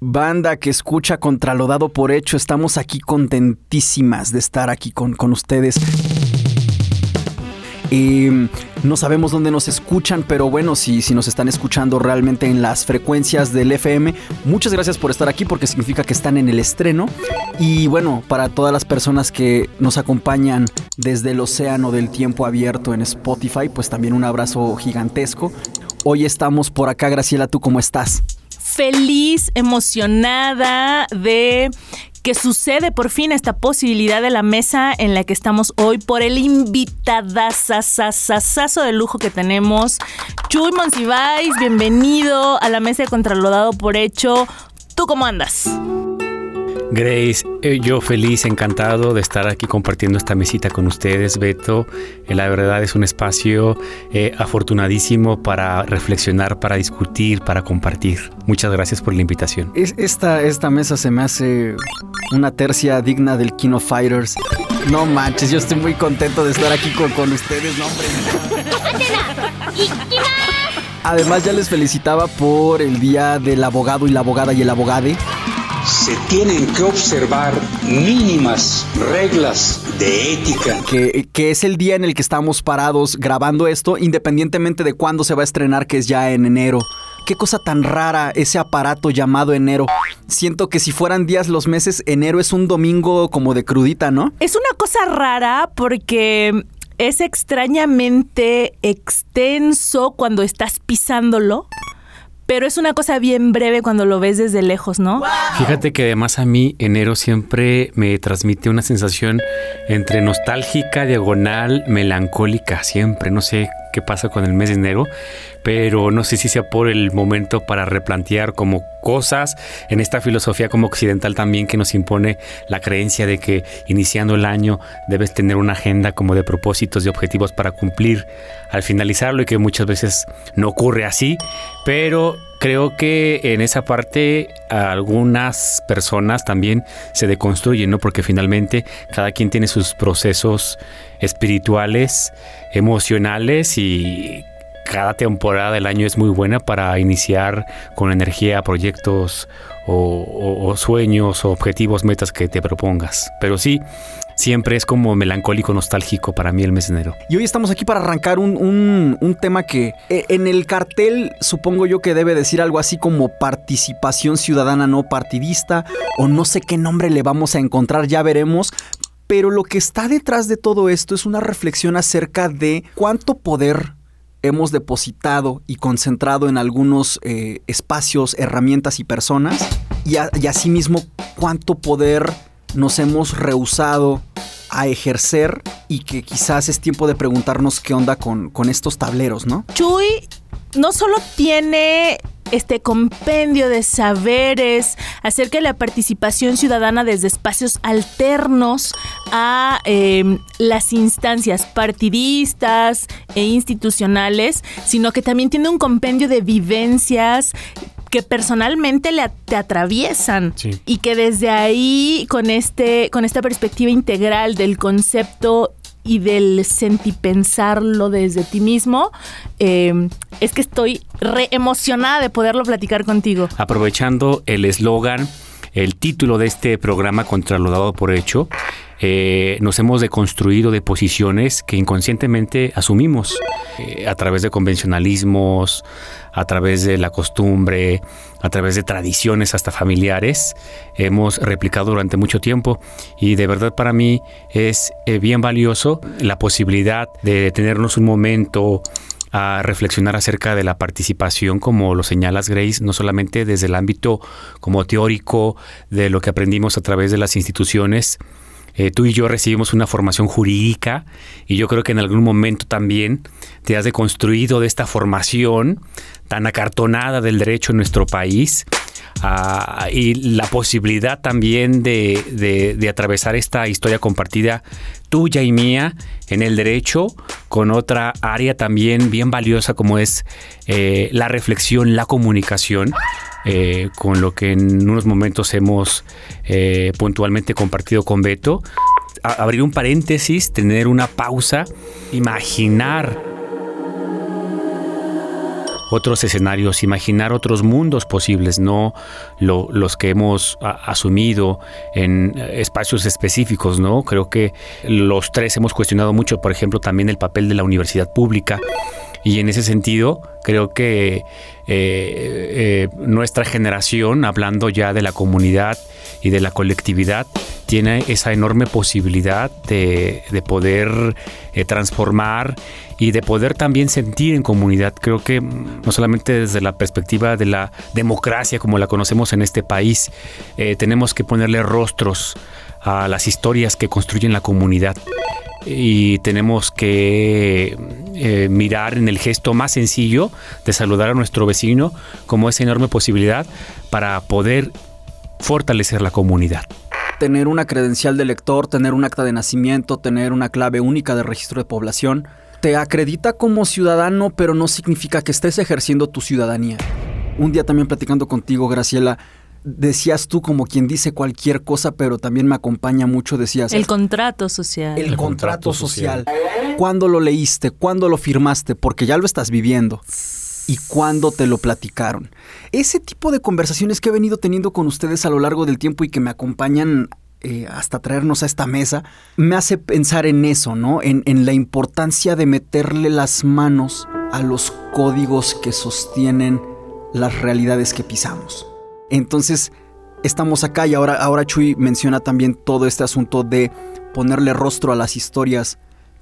Banda que escucha contra lo dado por hecho, estamos aquí contentísimas de estar aquí con, con ustedes. Eh, no sabemos dónde nos escuchan, pero bueno, si, si nos están escuchando realmente en las frecuencias del FM, muchas gracias por estar aquí porque significa que están en el estreno. Y bueno, para todas las personas que nos acompañan desde el océano del tiempo abierto en Spotify, pues también un abrazo gigantesco. Hoy estamos por acá, Graciela, ¿tú cómo estás? feliz, emocionada de que sucede por fin esta posibilidad de la mesa en la que estamos hoy por el invitadazazazazo de lujo que tenemos. Chuy Monsiváis, bienvenido a la mesa de Contralodado por Hecho. ¿Tú cómo andas? Grace, eh, yo feliz, encantado de estar aquí compartiendo esta mesita con ustedes, Beto. Eh, la verdad es un espacio eh, afortunadísimo para reflexionar, para discutir, para compartir. Muchas gracias por la invitación. esta, esta mesa se me hace una tercia digna del Kino Fighters. No manches, yo estoy muy contento de estar aquí con, con ustedes, no, hombre. Además ya les felicitaba por el día del abogado y la abogada y el abogade se tienen que observar mínimas reglas de ética. Que, que, es el día en el que estamos parados grabando esto, independientemente de cuándo se va a estrenar, que es ya en enero. Qué cosa tan rara ese aparato llamado enero. Siento que si fueran días los meses, enero es un domingo como de crudita, ¿no? Es una cosa rara porque es extrañamente extenso cuando estás pisándolo pero es una cosa bien breve cuando lo ves desde lejos, ¿no? Fíjate que además a mí enero siempre me transmite una sensación entre nostálgica, diagonal, melancólica, siempre, no sé pasa con el mes de enero, pero no sé si sea por el momento para replantear como cosas en esta filosofía como occidental también que nos impone la creencia de que iniciando el año debes tener una agenda como de propósitos y objetivos para cumplir al finalizarlo y que muchas veces no ocurre así, pero creo que en esa parte algunas personas también se deconstruyen, ¿no? Porque finalmente cada quien tiene sus procesos espirituales, emocionales y cada temporada del año es muy buena para iniciar con energía proyectos o, sueños objetivos, metas que te propongas. Pero sí, siempre es como melancólico, nostálgico para mí el mes de enero. Y hoy estamos aquí para arrancar un, tema que eh, en el cartel supongo yo que debe decir algo así como participación ciudadana no partidista o no sé qué nombre le vamos a encontrar, ya veremos. Pero lo que está detrás de todo esto es una reflexión acerca de cuánto poder hemos depositado y concentrado en algunos eh, espacios, herramientas y personas, y, asimismo cuánto poder nos hemos rehusado a ejercer y que quizás es tiempo de preguntarnos qué onda con, con estos tableros, ¿no? Chuy no solo tiene este compendio de saberes acerca de la participación ciudadana desde espacios alternos a em, las instancias partidistas e institucionales, sino que también tiene un compendio de vivencias que personalmente le, te atraviesan y que desde ahí con este con esta perspectiva integral del concepto y del sentipensarlo desde ti mismo, eh, es que estoy re emocionada de poderlo platicar contigo. Aprovechando el eslogan, el título de este programa contra lo dado por hecho, eh, nos hemos deconstruido de posiciones que inconscientemente asumimos eh, a través de convencionalismos, a través de la costumbre, a través de tradiciones hasta familiares. Hemos replicado durante mucho tiempo y de verdad para mí es eh, bien valioso la posibilidad de detenernos un momento a reflexionar acerca de la participación, como lo señalas Grace, no solamente desde el ámbito como teórico de lo que aprendimos a través de las instituciones, eh, tú y yo recibimos una formación jurídica y yo creo que en algún momento también te has deconstruido de esta formación tan acartonada del derecho en nuestro país ah, y la posibilidad también de, atravesar esta historia compartida tuya y mía en el derecho con otra área también bien valiosa como es eh, la reflexión, la comunicación. Eh, con lo que en unos momentos hemos eh, puntualmente compartido con Beto. abrir un paréntesis, tener una pausa, imaginar otros escenarios, imaginar otros mundos posibles, no los que hemos asumido en espacios específicos, ¿no? Creo que los tres hemos cuestionado mucho, por ejemplo, también el papel de la universidad pública y en ese sentido, creo que eh, eh, nuestra generación, hablando ya de la comunidad y de la colectividad, tiene esa enorme posibilidad de, poder eh, transformar y de poder también sentir en comunidad. Creo que no solamente desde la perspectiva de la democracia como la conocemos en este país, tenemos que ponerle rostros a las historias que construyen la comunidad y tenemos que eh, mirar en el gesto más sencillo de saludar a nuestro vecino como esa enorme posibilidad para poder fortalecer la comunidad. Tener una credencial de lector, tener un acta de nacimiento, tener una clave única de registro de población, te acredita como ciudadano, pero no significa que estés ejerciendo tu ciudadanía. Un día también platicando contigo, Graciela, decías tú como quien dice cualquier cosa, pero también me acompaña mucho, decías... El contrato social. El, contrato, social. ¿Cuándo lo leíste? ¿Cuándo lo firmaste? Porque ya lo estás viviendo. ¿Y cuándo te lo platicaron? Ese tipo de conversaciones que he venido teniendo con ustedes a lo largo del tiempo y que me acompañan eh, hasta traernos a esta mesa, me hace pensar en eso, ¿no? En, en la importancia de meterle las manos a los códigos que sostienen las realidades que pisamos. Entonces, estamos acá y ahora, ahora Chuy menciona también todo este asunto de ponerle rostro a las historias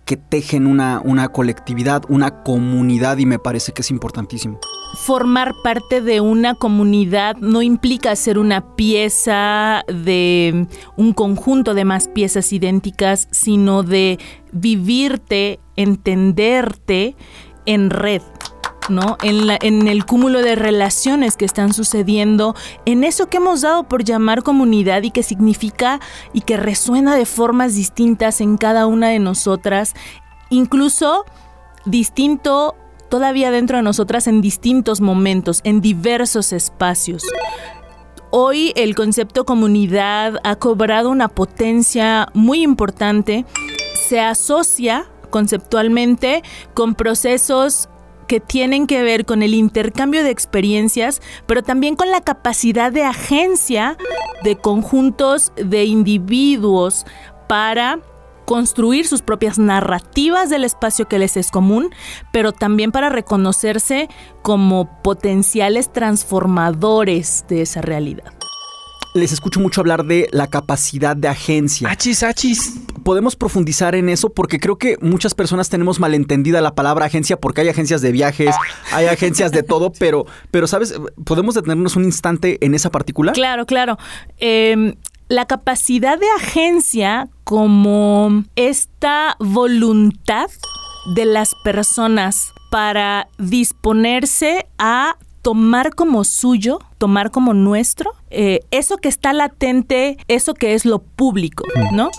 que tejen una, una colectividad, una comunidad y me parece que es importantísimo. Formar parte de una comunidad no implica ser una pieza de un conjunto de más piezas idénticas, sino de vivirte, entenderte en red. ¿No? En, en el cúmulo de relaciones que están sucediendo, en eso que hemos dado por llamar comunidad y que significa y que resuena de formas distintas en cada una de nosotras, incluso distinto todavía dentro de nosotras en distintos momentos, en diversos espacios. Hoy el concepto comunidad ha cobrado una potencia muy importante, se asocia conceptualmente con procesos que tienen que ver con el intercambio de experiencias, pero también con la capacidad de agencia de conjuntos de individuos para construir sus propias narrativas del espacio que les es común, pero también para reconocerse como potenciales transformadores de esa realidad les escucho mucho hablar de la capacidad de agencia. Achis, achis. Podemos profundizar en eso porque creo que muchas personas tenemos malentendida la palabra agencia porque hay agencias de viajes, hay agencias de todo, pero, pero ¿sabes? ¿Podemos detenernos un instante en esa particular? Claro, claro. Em, la capacidad de agencia como esta voluntad de las personas para disponerse a tomar como suyo, tomar como nuestro, eh, eso que está latente, eso que es lo público, ¿no?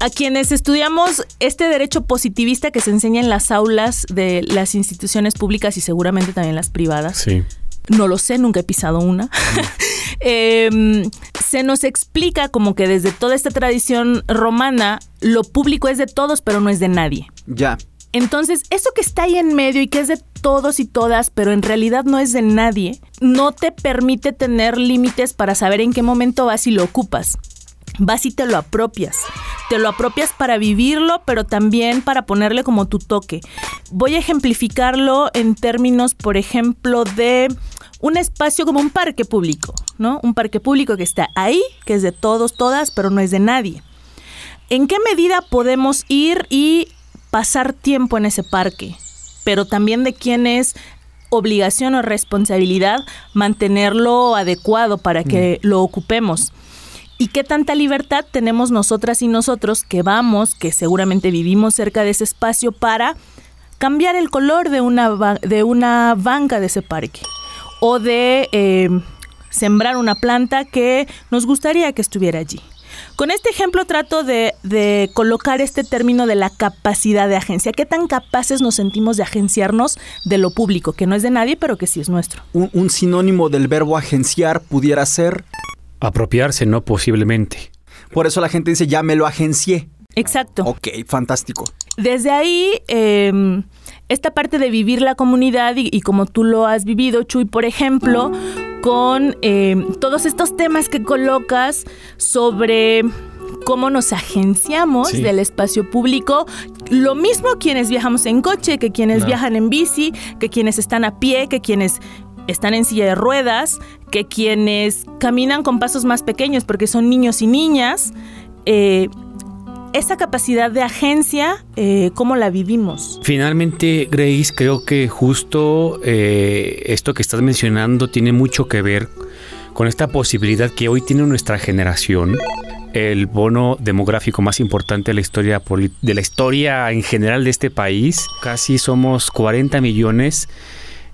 A quienes estudiamos este derecho positivista que se enseña en las aulas de las instituciones públicas y seguramente también las privadas. Sí. No lo sé, nunca he pisado una. Em, se nos explica como que desde toda esta tradición romana, lo público es de todos, pero no es de nadie. Ya. Entonces, eso que está ahí en medio y que es de todos y todas, pero en realidad no es de nadie, no te permite tener límites para saber en qué momento vas y lo ocupas. Vas y te lo apropias. Te lo apropias para vivirlo, pero también para ponerle como tu toque. Voy a ejemplificarlo en términos, por ejemplo, de un espacio como un parque público, ¿no? Un parque público que está ahí, que es de todos, todas, pero no es de nadie. ¿En qué medida podemos ir y pasar tiempo en ese parque, pero también de quién es obligación o responsabilidad mantenerlo adecuado para que mm. lo ocupemos. ¿Y qué tanta libertad tenemos nosotras y nosotros que vamos, que seguramente vivimos cerca de ese espacio para cambiar el color de una, de una banca de ese parque? O de eh, sembrar una planta que nos gustaría que estuviera allí. Con este ejemplo trato de, colocar este término de la capacidad de agencia. ¿Qué tan capaces nos sentimos de agenciarnos de lo público, que no es de nadie, pero que sí es nuestro? Un, sinónimo del verbo agenciar pudiera ser... Apropiarse, no posiblemente. Por eso la gente dice, ya me lo agencié. Exacto. Ok, fantástico. Desde ahí, em, esta parte de vivir la comunidad y, como tú lo has vivido, Chuy, por ejemplo, con eh, todos estos temas que colocas sobre cómo nos agenciamos del espacio público. Lo mismo quienes viajamos en coche, que quienes viajan en bici, que quienes están a pie, que quienes están en silla de ruedas, que quienes caminan con pasos más pequeños porque son niños y niñas. Eh, esa capacidad de agencia, eh, ¿cómo la vivimos? Finalmente, Grace, creo que justo eh, esto que estás mencionando tiene mucho que ver con esta posibilidad que hoy tiene nuestra generación, el bono demográfico más importante de la historia de la historia en general de este país. Casi somos 40 millones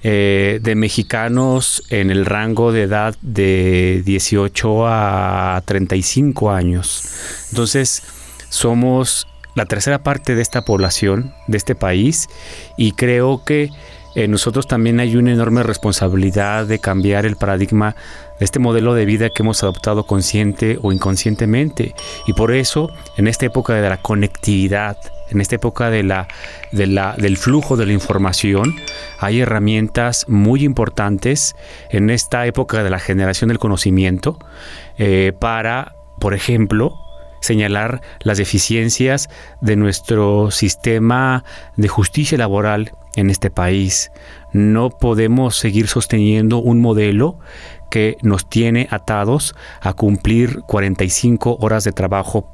eh, de mexicanos en el rango de edad de 18 a 35 años. Entonces, somos la tercera parte de esta población, de este país, y creo que en nosotros también hay una enorme responsabilidad de cambiar el paradigma de este modelo de vida que hemos adoptado consciente o inconscientemente. Y por eso, en esta época de la conectividad, en esta época de la, del flujo de la información, hay herramientas muy importantes en esta época de la generación del conocimiento eh, para, por ejemplo, señalar las deficiencias de nuestro sistema de justicia laboral en este país. No podemos seguir sosteniendo un modelo que nos tiene atados a cumplir 45 horas de trabajo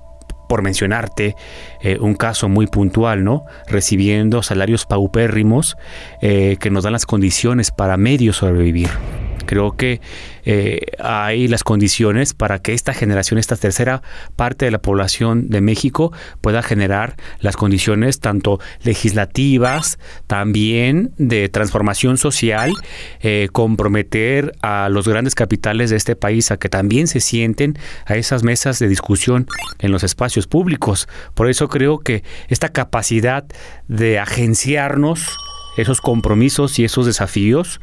por mencionarte eh, un caso muy puntual, ¿no? Recibiendo salarios paupérrimos eh, que nos dan las condiciones para medio sobrevivir. Creo que eh, hay las condiciones para que esta generación, esta tercera parte de la población de México pueda generar las condiciones tanto legislativas, también de transformación social, eh, comprometer a los grandes capitales de este país a que también se sienten a esas mesas de discusión en los espacios públicos. Por eso creo que esta capacidad de agenciarnos, esos compromisos y esos desafíos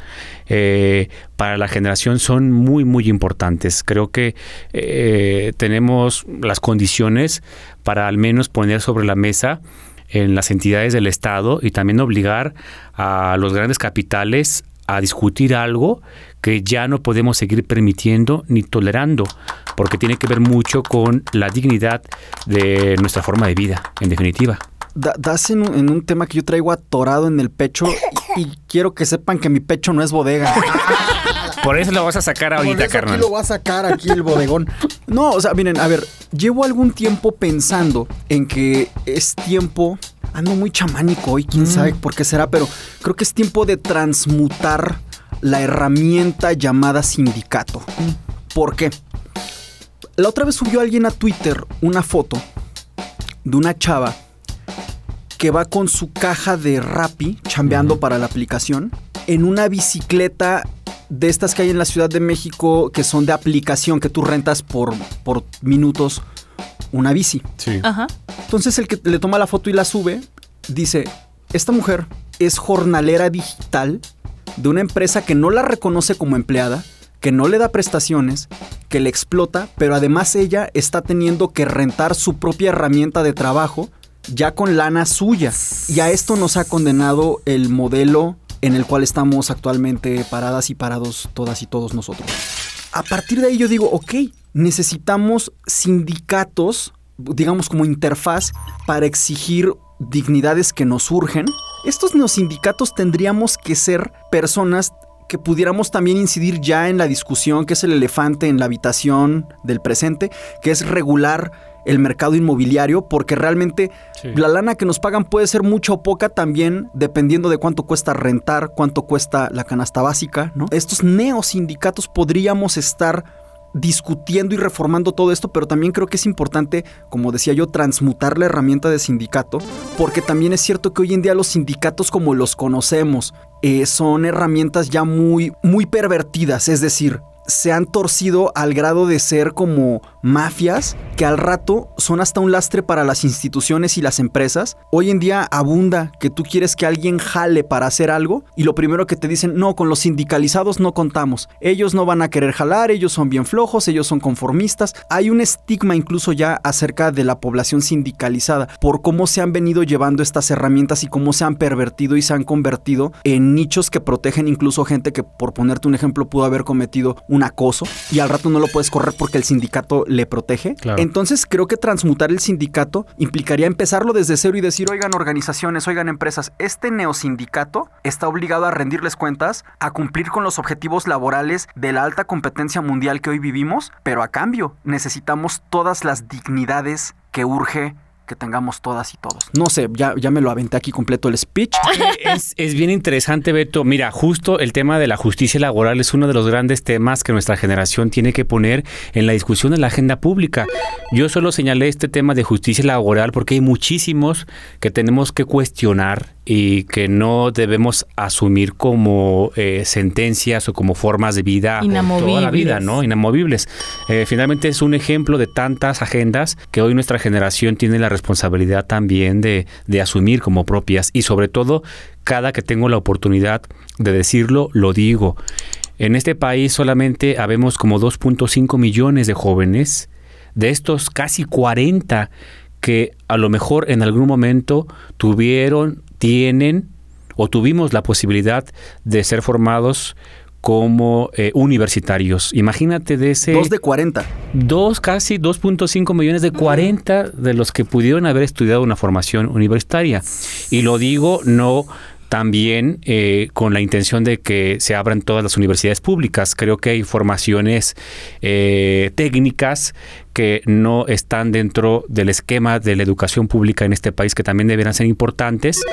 eh, para la generación son muy, muy importantes. Creo que eh, tenemos las condiciones para al menos poner sobre la mesa en las entidades del Estado y también obligar a los grandes capitales a discutir algo que ya no podemos seguir permitiendo ni tolerando, porque tiene que ver mucho con la dignidad de nuestra forma de vida, en definitiva das en un, tema que yo traigo atorado en el pecho y, quiero que sepan que mi pecho no es bodega. Por eso lo vas a sacar ahorita, Por eso Aquí lo voy a sacar aquí el bodegón. No, o sea, miren, a ver, llevo algún tiempo pensando en que es tiempo. Ando muy chamánico hoy, quién mm. sabe por qué será, pero creo que es tiempo de transmutar la herramienta llamada sindicato. ¿Por qué? La otra vez subió alguien a Twitter una foto de una chava que va con su caja de Rappi, chambeando para la aplicación, en una bicicleta de estas que hay en la Ciudad de México, que son de aplicación, que tú rentas por, por minutos una bici. Sí. Ajá. Entonces el que le toma la foto y la sube, dice, esta mujer es jornalera digital de una empresa que no la reconoce como empleada, que no le da prestaciones, que le explota, pero además ella está teniendo que rentar su propia herramienta de trabajo ya con lana suya. Y a esto nos ha condenado el modelo en el cual estamos actualmente paradas y parados todas y todos nosotros. A partir de ahí yo digo, ok, necesitamos sindicatos, digamos como interfaz, para exigir dignidades que nos surgen. Estos neosindicatos tendríamos que ser personas que pudiéramos también incidir ya en la discusión que es el elefante en la habitación del presente, que es regular el mercado inmobiliario, porque realmente la lana que nos pagan puede ser mucha o poca también, dependiendo de cuánto cuesta rentar, cuánto cuesta la canasta básica, ¿no? Estos neosindicatos podríamos estar discutiendo y reformando todo esto, pero también creo que es importante, como decía yo, transmutar la herramienta de sindicato, porque también es cierto que hoy en día los sindicatos como los conocemos eh, son herramientas ya muy, muy pervertidas, es decir, se han torcido al grado de ser como mafias que al rato son hasta un lastre para las instituciones y las empresas. Hoy en día abunda que tú quieres que alguien jale para hacer algo y lo primero que te dicen, no, con los sindicalizados no contamos. Ellos no van a querer jalar, ellos son bien flojos, ellos son conformistas. Hay un estigma incluso ya acerca de la población sindicalizada por cómo se han venido llevando estas herramientas y cómo se han pervertido y se han convertido en nichos que protegen incluso gente que, por ponerte un ejemplo, pudo haber cometido un acoso y al rato no lo puedes correr porque el sindicato le protege. Entonces creo que transmutar el sindicato implicaría empezarlo desde cero y decir, oigan organizaciones, oigan empresas, este neosindicato está obligado a rendirles cuentas, a cumplir con los objetivos laborales de la alta competencia mundial que hoy vivimos, pero a cambio necesitamos todas las dignidades que urge que tengamos todas y todos. No sé, ya, ya me lo aventé aquí completo el speech. Es, es, bien interesante, Beto. Mira, justo el tema de la justicia laboral es uno de los grandes temas que nuestra generación tiene que poner en la discusión de la agenda pública. Yo solo señalé este tema de justicia laboral porque hay muchísimos que tenemos que cuestionar y que no debemos asumir como eh, sentencias o como formas de vida toda la vida, ¿no? Inamovibles. Eh, finalmente es un ejemplo de tantas agendas que hoy nuestra generación tiene la responsabilidad también de, de asumir como propias y sobre todo cada que tengo la oportunidad de decirlo, lo digo. En este país solamente habemos como 2.5 millones de jóvenes, de estos casi 40 que a lo mejor en algún momento tuvieron tienen o tuvimos la posibilidad de ser formados como eh, universitarios. Imagínate de ese... Dos de 40. Dos, casi 2.5 millones de 40 de los que pudieron haber estudiado una formación universitaria. Y lo digo no también eh, con la intención de que se abran todas las universidades públicas. Creo que hay formaciones eh, técnicas que no están dentro del esquema de la educación pública en este país que también deberán ser importantes,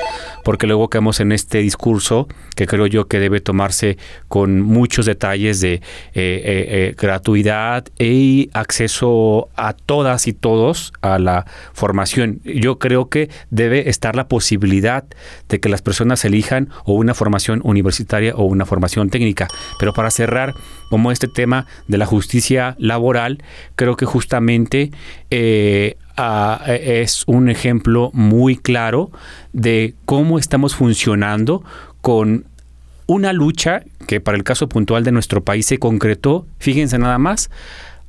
porque luego quedamos en este discurso que creo yo que debe tomarse con muchos detalles de eh, eh, gratuidad y acceso a todas y todos a la formación. Yo creo que debe estar la posibilidad de que las personas elijan o una formación universitaria o una formación técnica. Pero para cerrar, como este tema de la justicia laboral, creo que justamente eh, es un ejemplo muy claro de cómo estamos funcionando con una lucha que para el caso puntual de nuestro país se concretó, fíjense nada más,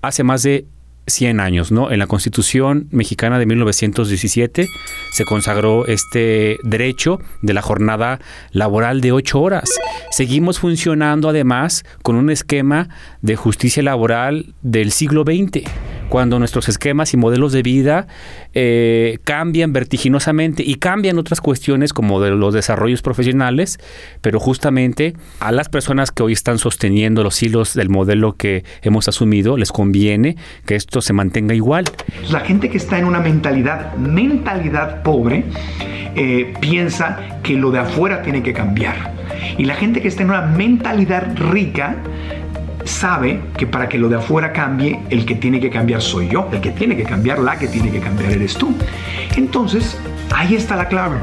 hace más de 100 años, ¿no? En la Constitución mexicana de 1917 se consagró este derecho de la jornada laboral de 8 horas. Seguimos funcionando además con un esquema de justicia laboral del siglo XX cuando nuestros esquemas y modelos de vida eh, cambian vertiginosamente y cambian otras cuestiones como de los desarrollos profesionales, pero justamente a las personas que hoy están sosteniendo los hilos del modelo que hemos asumido les conviene que esto se mantenga igual. La gente que está en una mentalidad, mentalidad pobre, eh, piensa que lo de afuera tiene que cambiar. Y la gente que está en una mentalidad rica sabe que para que lo de afuera cambie, el que tiene que cambiar soy yo, el que tiene que cambiar, la que tiene que cambiar eres tú. Entonces, ahí está la clave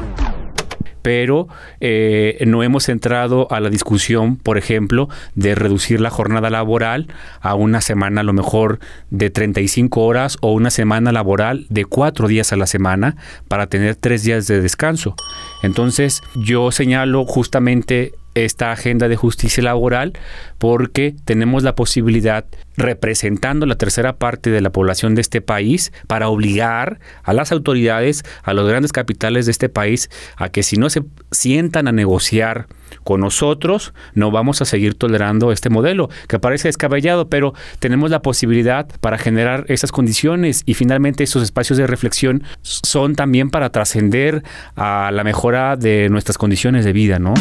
pero eh, no hemos entrado a la discusión, por ejemplo, de reducir la jornada laboral a una semana a lo mejor de 35 horas o una semana laboral de cuatro días a la semana para tener tres días de descanso. Entonces yo señalo justamente esta agenda de justicia laboral porque tenemos la posibilidad, representando la tercera parte de la población de este país, para obligar a las autoridades, a los grandes capitales de este país, a que si no se sientan a negociar con nosotros, no vamos a seguir tolerando este modelo, que parece descabellado, pero tenemos la posibilidad para generar esas condiciones y finalmente esos espacios de reflexión son también para trascender a la mejora de nuestras condiciones de vida, ¿no?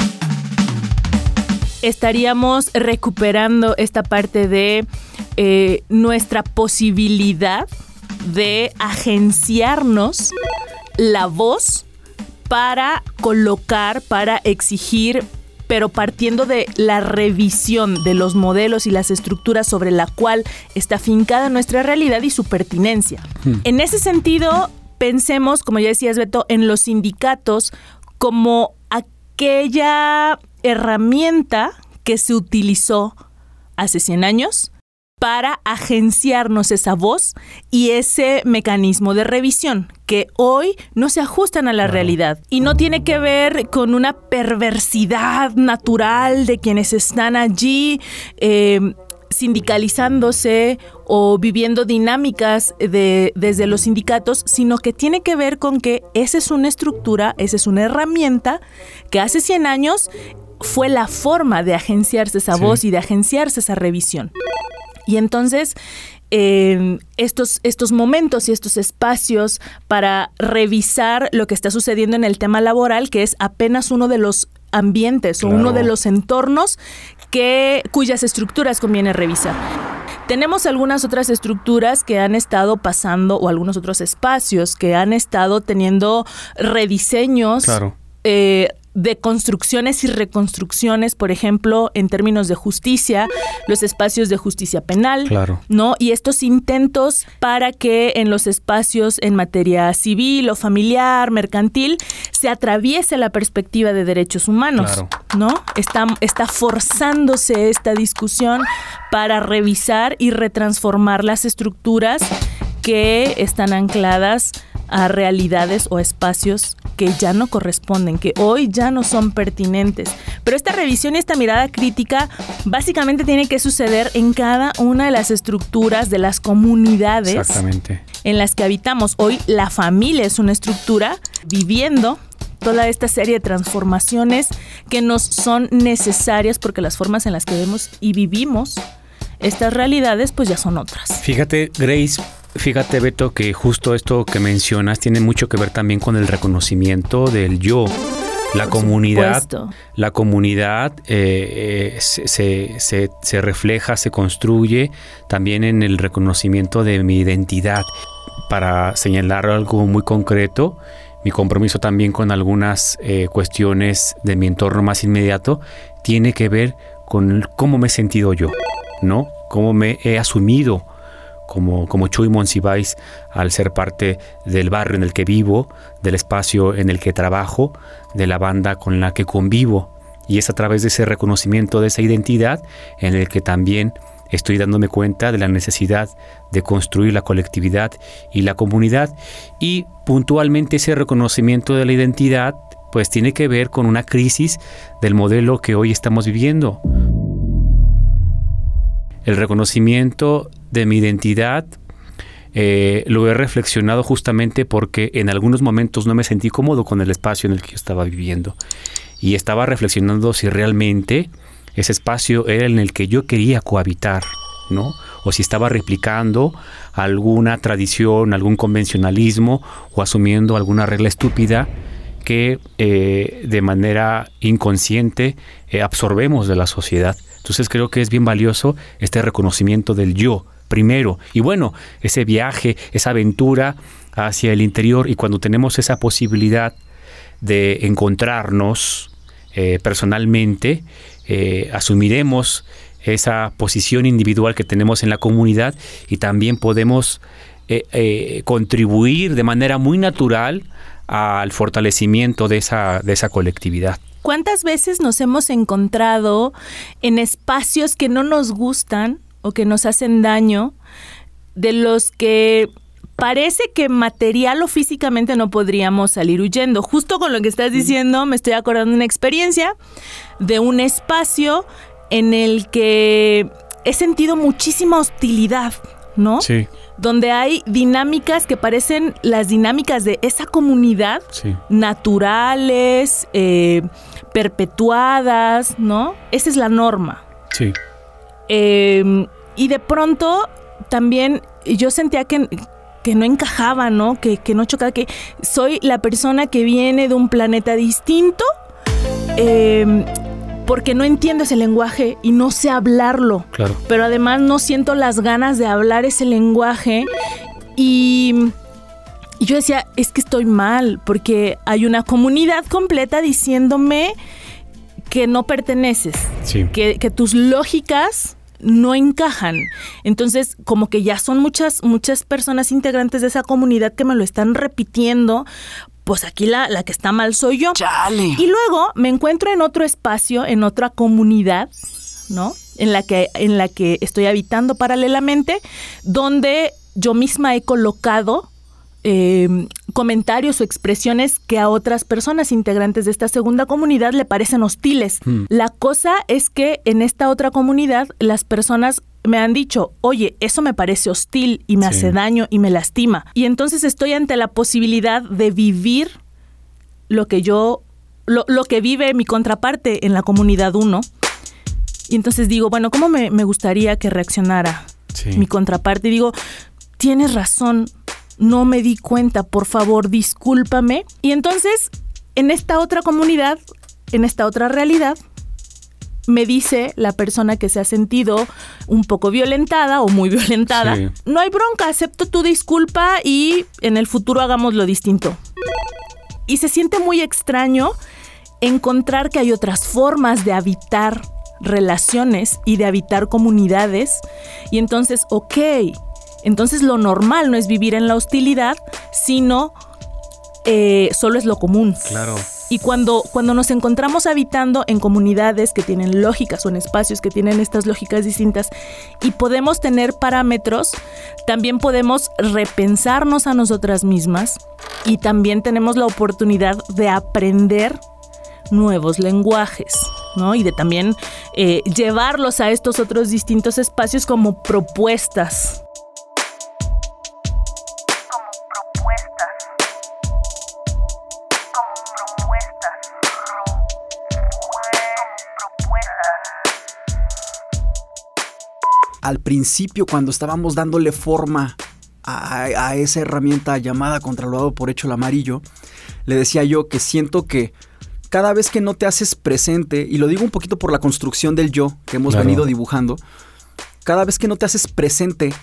Estaríamos recuperando esta parte de eh, nuestra posibilidad de agenciarnos la voz para colocar, para exigir, pero partiendo de la revisión de los modelos y las estructuras sobre la cual está fincada nuestra realidad y su pertinencia. Hmm. En ese sentido, pensemos, como ya decías Beto, en los sindicatos como aquella herramienta que se utilizó hace 100 años para agenciarnos esa voz y ese mecanismo de revisión que hoy no se ajustan a la realidad. Y no tiene que ver con una perversidad natural de quienes están allí eh, sindicalizándose o viviendo dinámicas de, desde los sindicatos, sino que tiene que ver con que esa es una estructura, esa es una herramienta que hace 100 años fue la forma de agenciarse esa voz y de agenciarse esa revisión. Y entonces, eh, estos, estos momentos y estos espacios para revisar lo que está sucediendo en el tema laboral, que es apenas uno de los ambientes o uno de los entornos que, cuyas estructuras conviene revisar. Tenemos algunas otras estructuras que han estado pasando o algunos otros espacios que han estado teniendo rediseños claro. eh, de construcciones y reconstrucciones, por ejemplo, en términos de justicia, los espacios de justicia penal, claro. ¿no? Y estos intentos para que en los espacios en materia civil o familiar, mercantil, se atraviese la perspectiva de derechos humanos, claro. ¿no? Está, está forzándose esta discusión para revisar y retransformar las estructuras que están ancladas a realidades o espacios que ya no corresponden, que hoy ya no son pertinentes. Pero esta revisión y esta mirada crítica básicamente tiene que suceder en cada una de las estructuras de las comunidades Exactamente. en las que habitamos. Hoy la familia es una estructura viviendo toda esta serie de transformaciones que nos son necesarias porque las formas en las que vemos y vivimos estas realidades pues ya son otras. Fíjate, Grace, Fíjate, Beto, que justo esto que mencionas tiene mucho que ver también con el reconocimiento del yo. La comunidad, la comunidad eh, eh, se, se- se- se refleja, se construye también en el reconocimiento de mi identidad. Para señalar algo muy concreto, mi compromiso también con algunas eh, cuestiones de mi entorno más inmediato tiene que ver con cómo me he sentido yo, ¿no? Cómo me he asumido como, como Chuy Monsiváis al ser parte del barrio en el que vivo, del espacio en el que trabajo, de la banda con la que convivo. Y es a través de ese reconocimiento de esa identidad en el que también estoy dándome cuenta de la necesidad de construir la colectividad y la comunidad. Y puntualmente ese reconocimiento de la identidad pues tiene que ver con una crisis del modelo que hoy estamos viviendo. El reconocimiento de mi identidad eh, lo he reflexionado justamente porque en algunos momentos no me sentí cómodo con el espacio en el que yo estaba viviendo. Y estaba reflexionando si realmente ese espacio era en el que yo quería cohabitar, ¿no? O si estaba replicando alguna tradición, algún convencionalismo o asumiendo alguna regla estúpida que eh, de manera inconsciente eh, absorbemos de la sociedad. Entonces creo que es bien valioso este reconocimiento del yo primero. Y bueno, ese viaje, esa aventura hacia el interior y cuando tenemos esa posibilidad de encontrarnos eh, personalmente, eh, asumiremos esa posición individual que tenemos en la comunidad y también podemos eh, contribuir de manera muy natural al fortalecimiento de esa, de esa colectividad. ¿Cuántas veces nos hemos encontrado en espacios que no nos gustan o que nos hacen daño, de los que parece que material o físicamente no podríamos salir huyendo? Justo con lo que estás diciendo, me estoy acordando de una experiencia de un espacio en el que he sentido muchísima hostilidad, ¿no? Sí, Donde hay dinámicas que parecen las dinámicas de esa comunidad sí. naturales, eh, perpetuadas, ¿no? Esa es la norma. Sí, Eh, y de pronto también yo sentía que, que no encajaba, ¿no? Que, que no chocaba, que soy la persona que viene de un planeta distinto. eh, porque no entiendo ese lenguaje y no sé hablarlo claro. pero además no siento las ganas de hablar ese lenguaje y, y yo decía, es que estoy mal, porque hay una comunidad completa diciéndome que no perteneces, Sí. que, que tus lógicas no encajan. Entonces, como que ya son muchas, muchas personas integrantes de esa comunidad que me lo están repitiendo, pues aquí la, la que está mal soy yo. Chale. Y luego me encuentro en otro espacio, en otra comunidad, ¿no? En la que, en la que estoy habitando paralelamente, donde yo misma he colocado eh, comentarios o expresiones que a otras personas integrantes de esta segunda comunidad le parecen hostiles. Hmm. La cosa es que en esta otra comunidad las personas me han dicho, oye, eso me parece hostil y me Sí. hace daño y me lastima. Y entonces estoy ante la posibilidad de vivir lo que yo, lo, lo que vive mi contraparte en la comunidad 1. Y entonces digo, bueno, ¿cómo me, me gustaría que reaccionara Sí. mi contraparte? Y digo, tienes razón, no me di cuenta, por favor, discúlpame. Y entonces, en esta otra comunidad, en esta otra realidad, me dice la persona que se ha sentido un poco violentada o muy violentada, Sí. no hay bronca, acepto tu disculpa y en el futuro hagamos lo distinto. Y se siente muy extraño encontrar que hay otras formas de habitar relaciones y de habitar comunidades. Y entonces, ok, entonces lo normal no es vivir en la hostilidad, sino eh, solo es lo común. Claro. Y cuando, cuando nos encontramos habitando en comunidades que tienen lógicas o en espacios que tienen estas lógicas distintas y podemos tener parámetros, también podemos repensarnos a nosotras mismas y también tenemos la oportunidad de aprender nuevos lenguajes, ¿no? Y de también eh, llevarlos a estos otros distintos espacios como propuestas. Al principio, cuando estábamos dándole forma a, a esa herramienta llamada controlado por hecho el amarillo, le decía yo que siento que cada vez que no te haces presente, y lo digo un poquito por la construcción del yo que hemos Claro. venido dibujando, cada vez que no te haces presente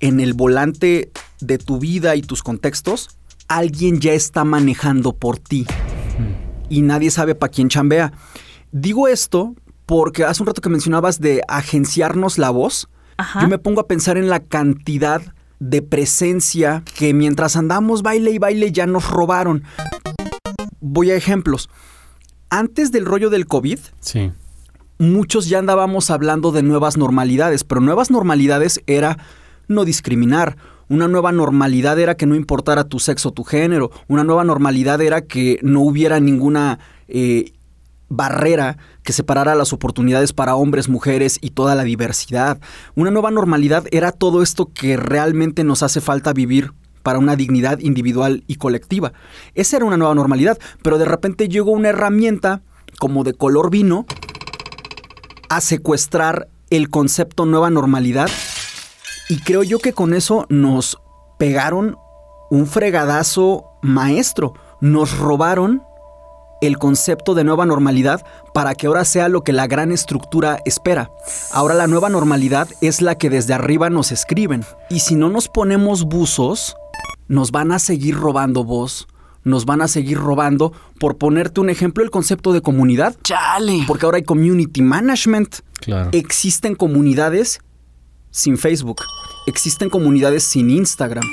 en el volante de tu vida y tus contextos, alguien ya está manejando por ti. Y nadie sabe para quién chambea. Digo esto porque hace un rato que mencionabas de agenciarnos la voz, Ajá. yo me pongo a pensar en la cantidad de presencia que mientras andamos baile y baile ya nos robaron. Voy a ejemplos. Antes del rollo del COVID, Sí. muchos ya andábamos hablando de nuevas normalidades, pero nuevas normalidades era no discriminar. Una nueva normalidad era que no importara tu sexo o tu género. Una nueva normalidad era que no hubiera ninguna eh, barrera que separara las oportunidades para hombres, mujeres y toda la diversidad. Una nueva normalidad era todo esto que realmente nos hace falta vivir para una dignidad individual y colectiva. Esa era una nueva normalidad, pero de repente llegó una herramienta como de color vino a secuestrar el concepto nueva normalidad y creo yo que con eso nos pegaron un fregadazo maestro, nos robaron el concepto de nueva normalidad para que ahora sea lo que la gran estructura espera. Ahora la nueva normalidad es la que desde arriba nos escriben. Y si no nos ponemos buzos, nos van a seguir robando voz, nos van a seguir robando, por ponerte un ejemplo, el concepto de comunidad. Chale. Porque ahora hay community management. Claro. Existen comunidades sin Facebook. Existen comunidades sin Instagram.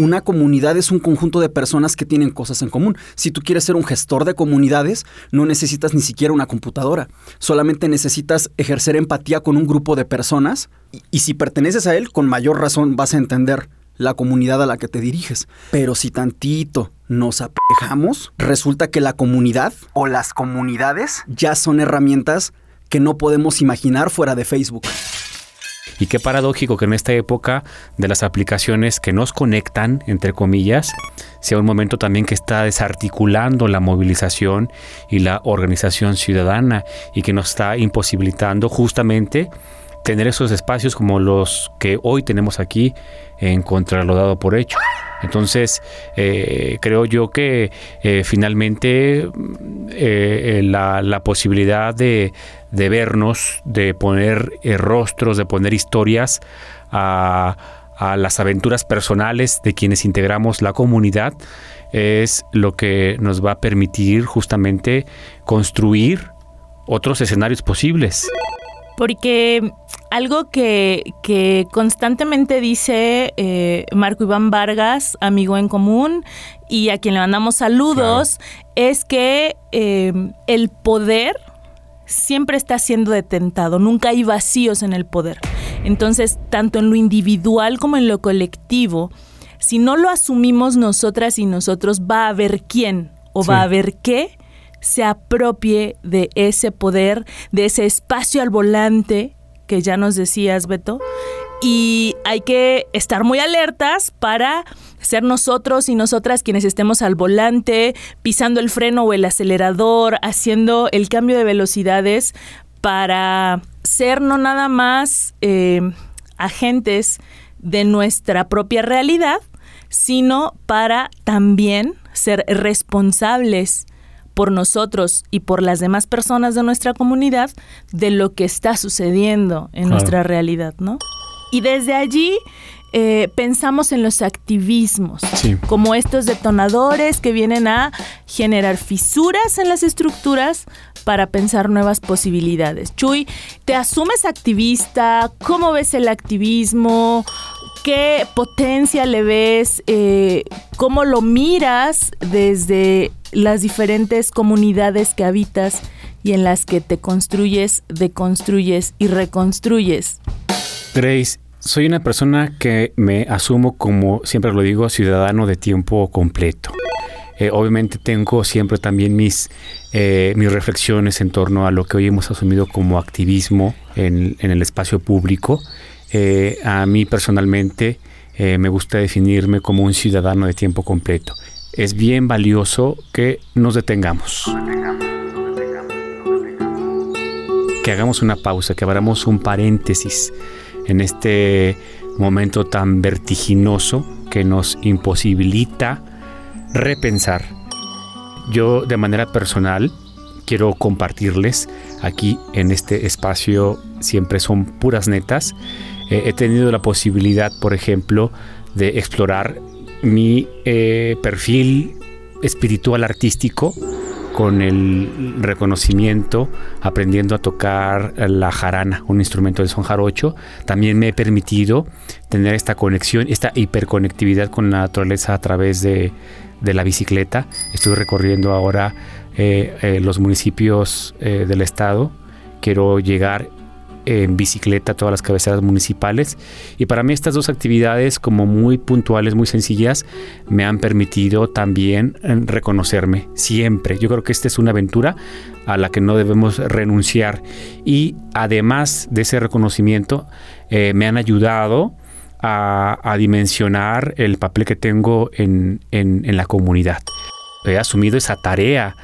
Una comunidad es un conjunto de personas que tienen cosas en común. Si tú quieres ser un gestor de comunidades, no necesitas ni siquiera una computadora. Solamente necesitas ejercer empatía con un grupo de personas y, si perteneces a él, con mayor razón vas a entender la comunidad a la que te diriges. Pero si tantito nos apejamos, resulta que la comunidad o las comunidades ya son herramientas que no podemos imaginar fuera de Facebook. Y qué paradójico que en esta época de las aplicaciones que nos conectan, entre comillas, sea un momento también que está desarticulando la movilización y la organización ciudadana y que nos está imposibilitando justamente tener esos espacios como los que hoy tenemos aquí en contra lo dado por hecho. Entonces, eh, creo yo que eh, finalmente mm, eh, la, posibilidad de, vernos, de poner eh, rostros, de poner historias a las aventuras personales de quienes integramos la comunidad, es lo que nos va a permitir justamente construir otros escenarios posibles. Porque algo que, que constantemente dice eh, Marco Iván Vargas, amigo en común, y a quien le mandamos saludos, es que eh, el poder siempre está siendo detentado, nunca hay vacíos en el poder. Entonces, tanto en lo individual como en lo colectivo, si no lo asumimos nosotras y nosotros, va a haber quién o va a haber qué se apropie de ese poder, de ese espacio al volante que ya nos decías, Beto, y hay que estar muy alertas para ser nosotros y nosotras quienes estemos al volante, pisando el freno o el acelerador, haciendo el cambio de velocidades para ser no nada más eh, agentes de nuestra propia realidad, sino para también ser responsables por nosotros y por las demás personas de nuestra comunidad de lo que está sucediendo en nuestra realidad, ¿no? Y desde allí eh, pensamos en los activismos, como estos detonadores que vienen a generar fisuras en las estructuras para pensar nuevas posibilidades. Chuy, ¿te asumes activista? ¿Cómo ves el activismo? ¿Qué potencia le ves? Eh, ¿Cómo lo miras desde las diferentes comunidades que habitas y en las que te construyes, deconstruyes y reconstruyes? Grace, soy una persona que me asumo como, siempre lo digo, ciudadano de tiempo completo. Eh, obviamente tengo siempre también mis, eh, mis reflexiones en torno a lo que hoy hemos asumido como activismo en, el espacio público. Eh, a mí personalmente me gusta definirme como un ciudadano de tiempo completo. Es bien valioso que nos detengamos. Que hagamos una pausa, que abramos un paréntesis en este momento tan vertiginoso que nos imposibilita repensar. Yo de manera personal quiero compartirles aquí en este espacio, siempre son puras netas. Eh, he tenido la posibilidad, por ejemplo, de explorar mi eh, perfil espiritual artístico con el reconocimiento, aprendiendo a tocar la jarana, un instrumento de son jarocho, también me he permitido tener esta conexión, esta hiperconectividad con la naturaleza a través de, la bicicleta. Estoy recorriendo ahora eh, los municipios del estado. Quiero llegar en bicicleta todas las cabeceras municipales. Y para mí estas dos actividades, como muy puntuales, muy sencillas, me han permitido también eh, reconocerme siempre. Yo creo que esta es una aventura a la que no debemos renunciar. Y además de ese reconocimiento, eh, me han ayudado a, dimensionar el papel que tengo en, en la comunidad. He asumido esa tarea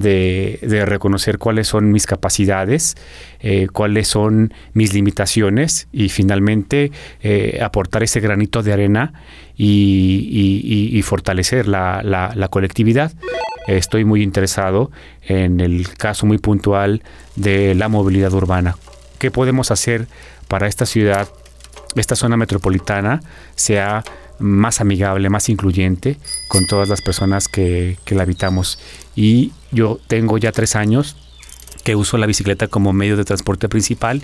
de, reconocer cuáles son mis capacidades, eh, cuáles son mis limitaciones y finalmente eh, aportar ese granito de arena y, fortalecer la, colectividad. Estoy muy interesado en el caso muy puntual de la movilidad urbana. ¿Qué podemos hacer para esta ciudad, esta zona metropolitana, sea más amigable, más incluyente con todas las personas que, que la habitamos? y yo tengo ya tres años que uso la bicicleta como medio de transporte principal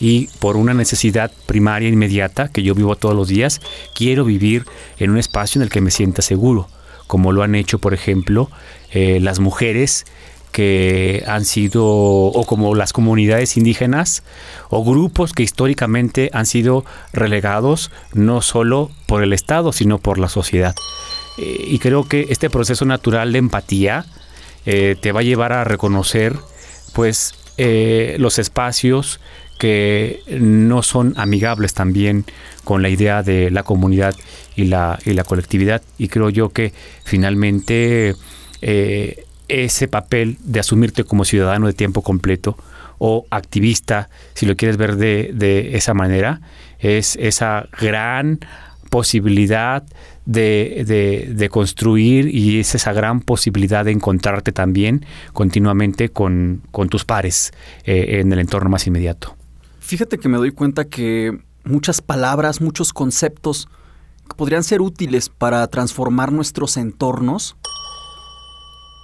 y por una necesidad primaria inmediata que yo vivo todos los días, quiero vivir en un espacio en el que me sienta seguro, como lo han hecho, por ejemplo, eh, las mujeres que han sido, o como las comunidades indígenas, o grupos que históricamente han sido relegados no solo por el Estado, sino por la sociedad. Eh, y creo que este proceso natural de empatía, eh, te va a llevar a reconocer pues eh, los espacios que no son amigables también con la idea de la comunidad y la, y la colectividad. Y creo yo que finalmente ese papel de asumirte como ciudadano de tiempo completo o activista, si lo quieres ver de, de esa manera, es esa gran posibilidad de, construir y es esa gran posibilidad de encontrarte también continuamente con, tus pares eh, en el entorno más inmediato. Fíjate que me doy cuenta que muchas palabras, muchos conceptos podrían ser útiles para transformar nuestros entornos,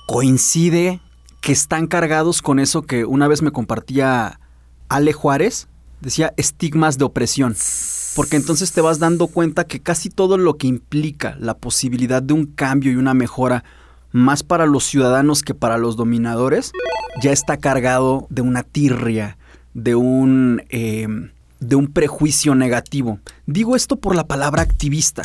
coincide que están cargados con eso que una vez me compartía Ale Juárez, decía estigmas de opresión porque entonces te vas dando cuenta que casi todo lo que implica la posibilidad de un cambio y una mejora más para los ciudadanos que para los dominadores, ya está cargado de una tirria, de un, em, de un prejuicio negativo. Digo esto por la palabra activista.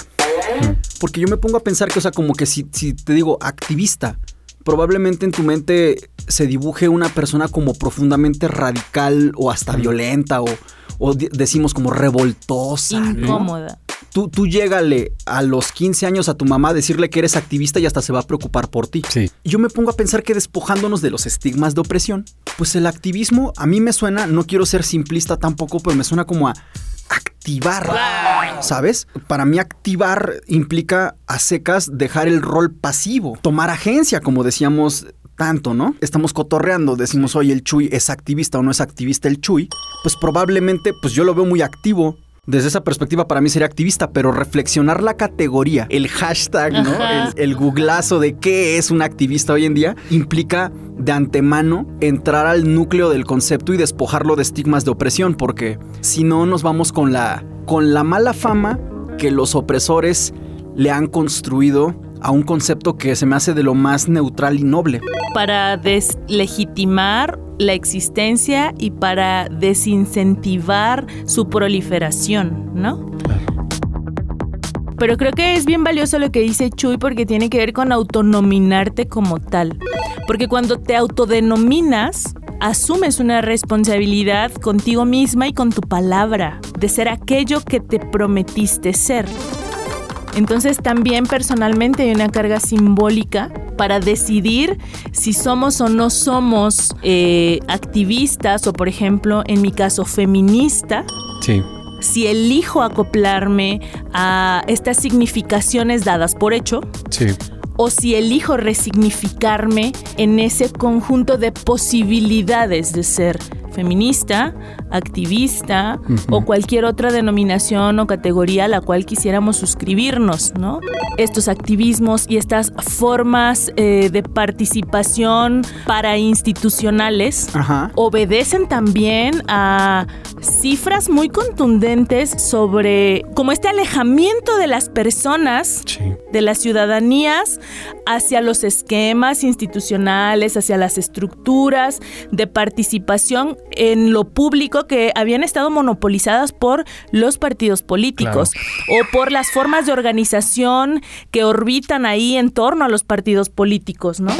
Porque yo me pongo a pensar que, o sea, como que si, si te digo activista, probablemente en tu mente se dibuje una persona como profundamente radical o hasta violenta o, o decimos como revoltosa. Incómoda. Tú, tú llégale a los 15 años a tu mamá a decirle que eres activista y hasta se va a preocupar por ti. Sí. Yo me pongo a pensar que despojándonos de los estigmas de opresión, pues el activismo a mí me suena, no quiero ser simplista tampoco, pero me suena como a activar, ¿sabes? Para mí activar implica a secas dejar el rol pasivo, tomar agencia, como decíamos tanto, ¿no? Estamos cotorreando, decimos, oye, el Chuy es activista o no es activista el Chuy, pues probablemente, pues yo lo veo muy activo. Desde esa perspectiva para mí sería activista, pero reflexionar la categoría, el hashtag, ¿no? El, el googlazo de qué es un activista hoy en día, implica de antemano entrar al núcleo del concepto y despojarlo de estigmas de opresión, porque si no nos vamos con la, con la mala fama que los opresores le han construido a un concepto que se me hace de lo más neutral y noble. Para deslegitimar la existencia y para desincentivar su proliferación, ¿no? Pero creo que es bien valioso lo que dice Chuy porque tiene que ver con autonominarte como tal. Porque cuando te autodenominas, asumes una responsabilidad contigo misma y con tu palabra, de ser aquello que te prometiste ser. Entonces también personalmente hay una carga simbólica para decidir si somos o no somos eh, activistas o por ejemplo en mi caso feminista. Sí. Si elijo acoplarme a estas significaciones dadas por hecho, Sí. o si elijo resignificarme en ese conjunto de posibilidades de ser feminista, activista o cualquier otra denominación o categoría a la cual quisiéramos suscribirnos, ¿no? Estos activismos y estas formas eh, de participación parainstitucionales Ajá. obedecen también a cifras muy contundentes sobre como este alejamiento de las personas Sí. de las ciudadanías hacia los esquemas institucionales, hacia las estructuras de participación en lo público que habían estado monopolizadas por los partidos políticos o por las formas de organización que orbitan ahí en torno a los partidos políticos, ¿no?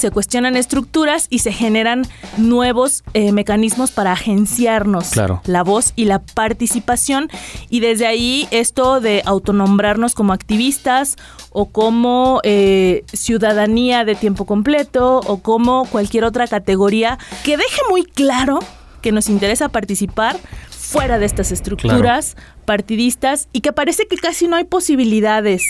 Se cuestionan estructuras y se generan nuevos eh, mecanismos para agenciarnos Claro. la voz y la participación y desde ahí esto de autonombrarnos como activistas o como eh, ciudadanía de tiempo completo o como cualquier otra categoría que deje muy claro que nos interesa participar fuera de estas estructuras partidistas y que parece que casi no hay posibilidades.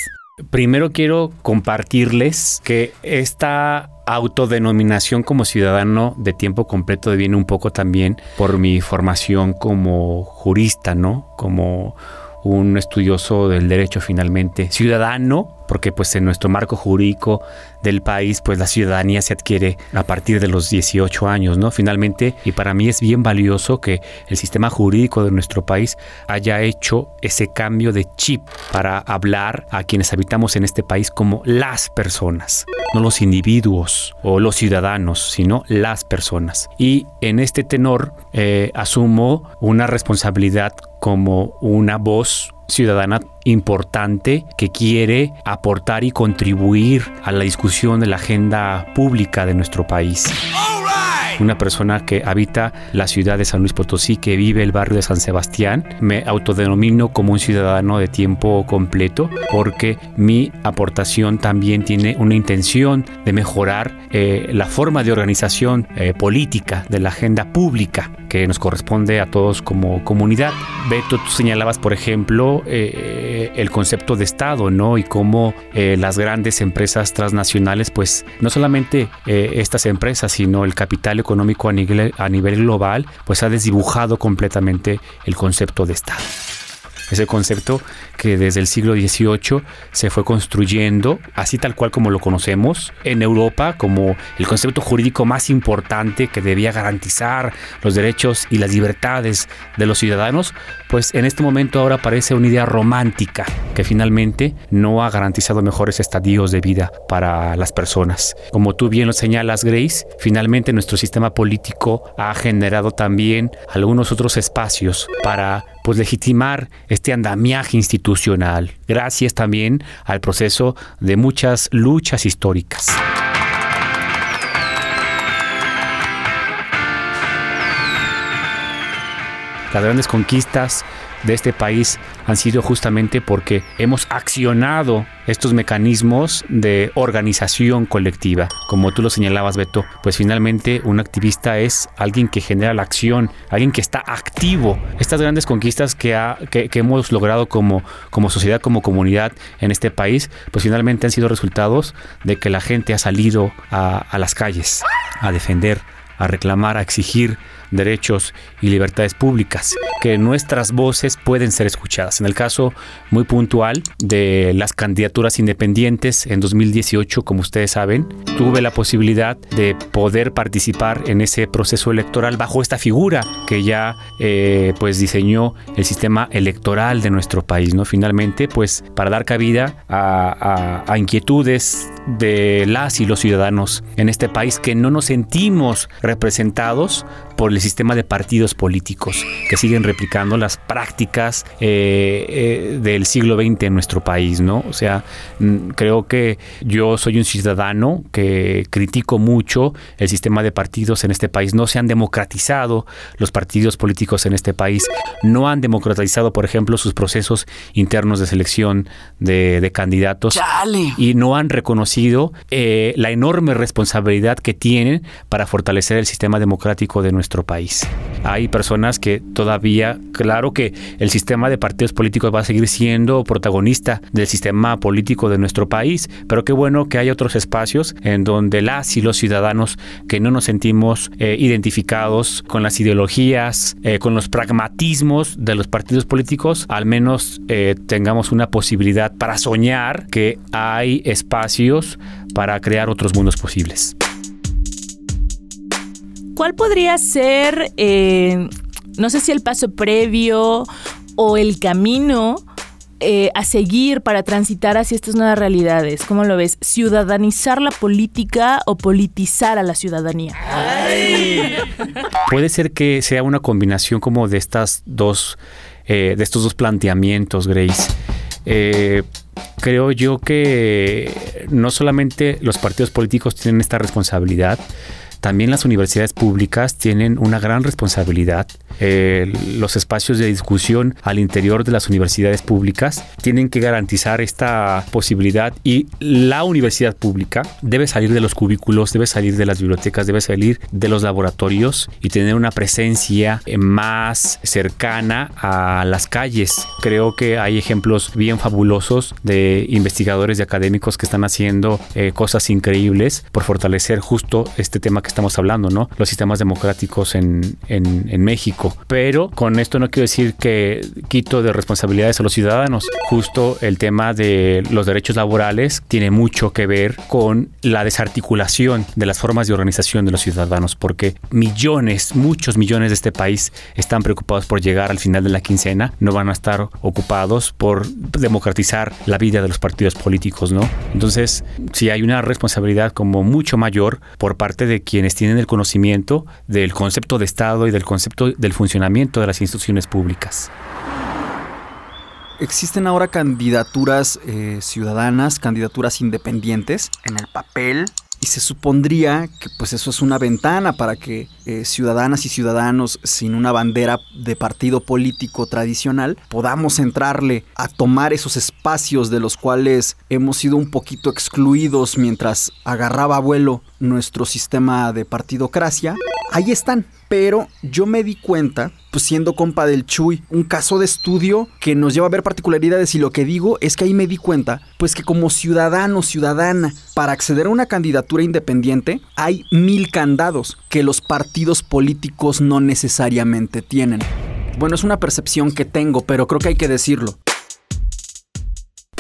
Primero quiero compartirles que esta autodenominación como ciudadano de tiempo completo viene un poco también por mi formación como jurista, ¿no? Como un estudioso del derecho finalmente, ciudadano, porque pues en nuestro marco jurídico del país pues la ciudadanía se adquiere a partir de los 18 años, ¿no? Finalmente, y para mí es bien valioso que el sistema jurídico de nuestro país haya hecho ese cambio de chip para hablar a quienes habitamos en este país como las personas, no los individuos o los ciudadanos, sino las personas. Y en este tenor eh, asumo una responsabilidad como una voz ciudadana importante que quiere aportar y contribuir a la discusión de la agenda pública de nuestro país. Una persona que habita la ciudad de San Luis Potosí, que vive el barrio de San Sebastián, me autodenomino como un ciudadano de tiempo completo porque mi aportación también tiene una intención de mejorar eh, la forma de organización eh, política de la agenda pública que nos corresponde a todos como comunidad. Beto, tú señalabas, por ejemplo, eh, el concepto de Estado, ¿no? Y cómo eh, las grandes empresas transnacionales, pues no solamente eh, estas empresas, sino el capital económico a nivel, a nivel global, pues ha desdibujado completamente el concepto de Estado. Ese concepto que desde el siglo XVIII se fue construyendo, así tal cual como lo conocemos, en Europa como el concepto jurídico más importante que debía garantizar los derechos y las libertades de los ciudadanos, pues en este momento ahora parece una idea romántica que finalmente no ha garantizado mejores estadios de vida para las personas. Como tú bien lo señalas, Grace, finalmente nuestro sistema político ha generado también algunos otros espacios para pues legitimar este andamiaje institucional, gracias también al proceso de muchas luchas históricas. Las grandes conquistas de este país han sido justamente porque hemos accionado estos mecanismos de organización colectiva. Como tú lo señalabas, Beto, pues finalmente un activista es alguien que genera la acción, alguien que está activo. Estas grandes conquistas que, hemos logrado como, sociedad, como comunidad en este país, pues finalmente han sido resultados de que la gente ha salido a las calles a defender, a reclamar, a exigir derechos y libertades públicas, que nuestras voces pueden ser escuchadas. En el caso muy puntual de las candidaturas independientes en 2018, como ustedes saben, tuve la posibilidad de poder participar en ese proceso electoral bajo esta figura que ya eh, pues diseñó el sistema electoral de nuestro país, ¿no? Finalmente, pues para dar cabida a, a inquietudes de las y los ciudadanos en este país que no nos sentimos representados por el sistema de partidos políticos que siguen replicando las prácticas eh, eh, del siglo XX en nuestro país, ¿no? O sea, creo que yo soy un ciudadano que critico mucho el sistema de partidos en este país. No se han democratizado los partidos políticos en este país, no han democratizado, por ejemplo, sus procesos internos de selección de, candidatos y no han reconocido eh, la enorme responsabilidad que tienen para fortalecer el sistema democrático de nuestro país. Hay personas que todavía, claro que el sistema de partidos políticos va a seguir siendo protagonista del sistema político de nuestro país, pero qué bueno que hay otros espacios en donde las y los ciudadanos que no nos sentimos eh, identificados con las ideologías, eh, con los pragmatismos de los partidos políticos, al menos eh, tengamos una posibilidad para soñar que hay espacios para crear otros mundos posibles. ¿Cuál podría ser, eh, no sé si el paso previo o el camino eh, a seguir para transitar hacia estas nuevas realidades? ¿Cómo lo ves? ¿Ciudadanizar la política o politizar a la ciudadanía? Puede ser que sea una combinación como de estas dos, eh, de estos dos planteamientos, Grace. creo yo que no solamente los partidos políticos tienen esta responsabilidad, también las universidades públicas tienen una gran responsabilidad. Eh, los espacios de discusión al interior de las universidades públicas tienen que garantizar esta posibilidad y la universidad pública debe salir de los cubículos, debe salir de las bibliotecas, debe salir de los laboratorios y tener una presencia más cercana a las calles. Creo que hay ejemplos bien fabulosos de investigadores y académicos que están haciendo eh, cosas increíbles por fortalecer justo este tema que estamos hablando, ¿no? Los sistemas democráticos en, en, México. Pero con esto no quiero decir que quito de responsabilidades a los ciudadanos. Justo el tema de los derechos laborales tiene mucho que ver con la desarticulación de las formas de organización de los ciudadanos, porque millones, muchos millones de este país están preocupados por llegar al final de la quincena, no van a estar ocupados por democratizar la vida de los partidos políticos, ¿no? Entonces, si hay una responsabilidad como mucho mayor por parte de quien quienes tienen el conocimiento del concepto de Estado y del concepto del funcionamiento de las instituciones públicas. Existen ahora candidaturas eh, ciudadanas, candidaturas independientes. En el papel y se supondría que pues eso es una ventana para que eh, ciudadanas y ciudadanos sin una bandera de partido político tradicional podamos entrarle a tomar esos espacios de los cuales hemos sido un poquito excluidos mientras agarraba vuelo nuestro sistema de partidocracia. Ahí están, pero yo me di cuenta, pues siendo compa del Chuy, un caso de estudio que nos lleva a ver particularidades y lo que digo es que ahí me di cuenta, pues que como ciudadano, ciudadana, para acceder a una candidatura independiente hay mil candados que los partidos políticos no necesariamente tienen Bueno, es una percepción que tengo, pero creo que hay que decirlo.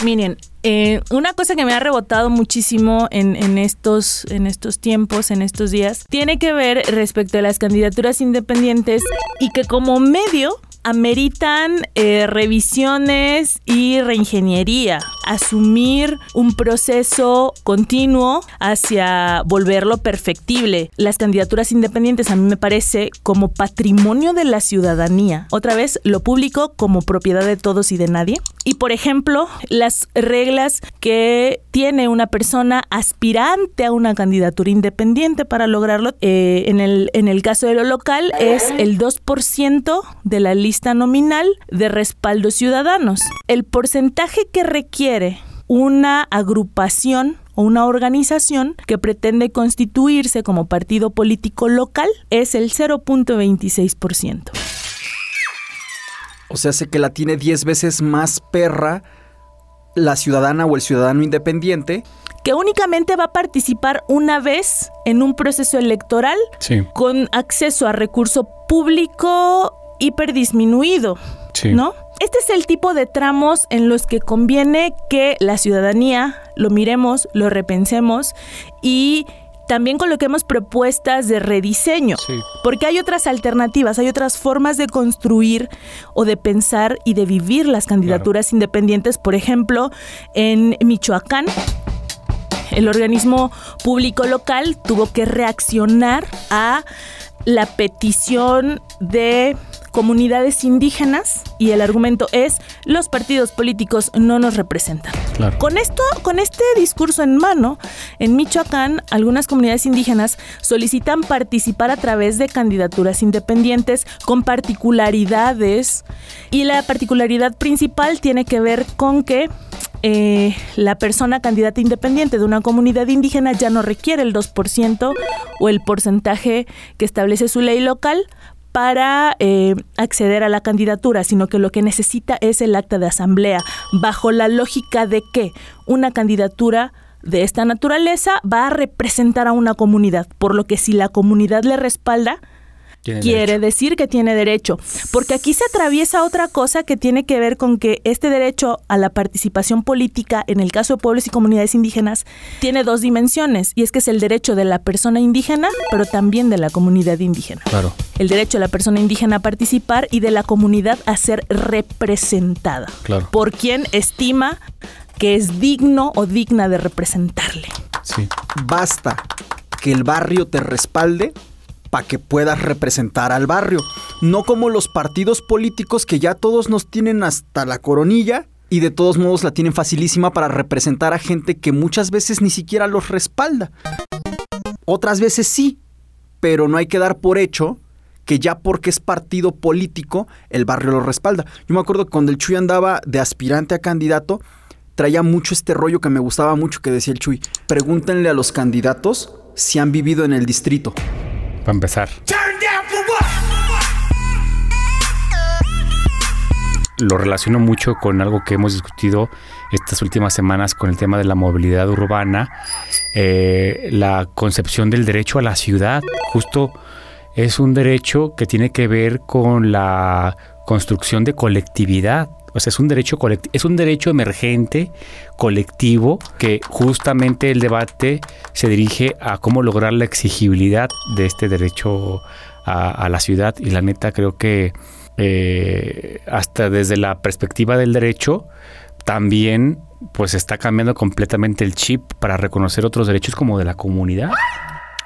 Miren, eh, una cosa que me ha rebotado muchísimo en, estos, en estos tiempos, en estos días, tiene que ver respecto a las candidaturas independientes y que como medio ameritan eh, revisiones y reingeniería, asumir un proceso continuo hacia volverlo perfectible. Las candidaturas independientes a mí me parece como patrimonio de la ciudadanía. Otra vez, lo público como propiedad de todos y de nadie. Y por ejemplo, las reglas que tiene una persona aspirante a una candidatura independiente para lograrlo, eh, en, el, en el caso de lo local, es el 2% de la lista nominal de respaldo ciudadanos. El porcentaje que requiere una agrupación o una organización que pretende constituirse como partido político local es el 0.26%. O sea, sé que la tiene 10 veces más perra la ciudadana o el ciudadano independiente. Que únicamente va a participar una vez en un proceso electoral con acceso a recurso público hiperdisminuido. ¿No? Este es el tipo de tramos en los que conviene que la ciudadanía lo miremos, lo repensemos y también coloquemos propuestas de rediseño, porque hay otras alternativas, hay otras formas de construir o de pensar y de vivir las candidaturas independientes. Por ejemplo, en Michoacán, el organismo público local tuvo que reaccionar a la petición de comunidades indígenas y el argumento es los partidos políticos no nos representan. Con esto, con este discurso en mano, en Michoacán, algunas comunidades indígenas solicitan participar a través de candidaturas independientes con particularidades y la particularidad principal tiene que ver con que eh, la persona candidata independiente de una comunidad indígena ya no requiere el 2% o el porcentaje que establece su ley local para eh, acceder a la candidatura, sino que lo que necesita es el acta de asamblea, bajo la lógica de que una candidatura de esta naturaleza va a representar a una comunidad, por lo que si la comunidad le respalda, quiere decir que tiene derecho. Porque aquí se atraviesa otra cosa que tiene que ver con que este derecho a la participación política, en el caso de pueblos y comunidades indígenas, tiene dos dimensiones. Y es que es el derecho de la persona indígena, pero también de la comunidad indígena. Claro. El derecho de la persona indígena a participar y de la comunidad a ser representada. Claro. Por quien estima que es digno o digna de representarle. Sí. Basta que el barrio te respalde para que puedas representar al barrio. No como los partidos políticos que ya todos nos tienen hasta la coronilla y de todos modos la tienen facilísima para representar a gente que muchas veces ni siquiera los respalda. Otras veces sí, pero no hay que dar por hecho que ya porque es partido político, el barrio lo respalda. Yo me acuerdo que cuando el Chuy andaba de aspirante a candidato, traía mucho este rollo que me gustaba mucho que decía el Chuy. Pregúntenle a los candidatos si han vivido en el distrito. Para empezar. Lo relaciono mucho con algo que hemos discutido estas últimas semanas con el tema de la movilidad urbana, eh, la concepción del derecho a la ciudad. Justo es un derecho que tiene que ver con la construcción de colectividad. O sea, es un derecho es un derecho emergente, colectivo, que justamente el debate se dirige a cómo lograr la exigibilidad de este derecho a, la ciudad. Y la neta creo que eh, hasta desde la perspectiva del derecho, también pues está cambiando completamente el chip para reconocer otros derechos como de la comunidad.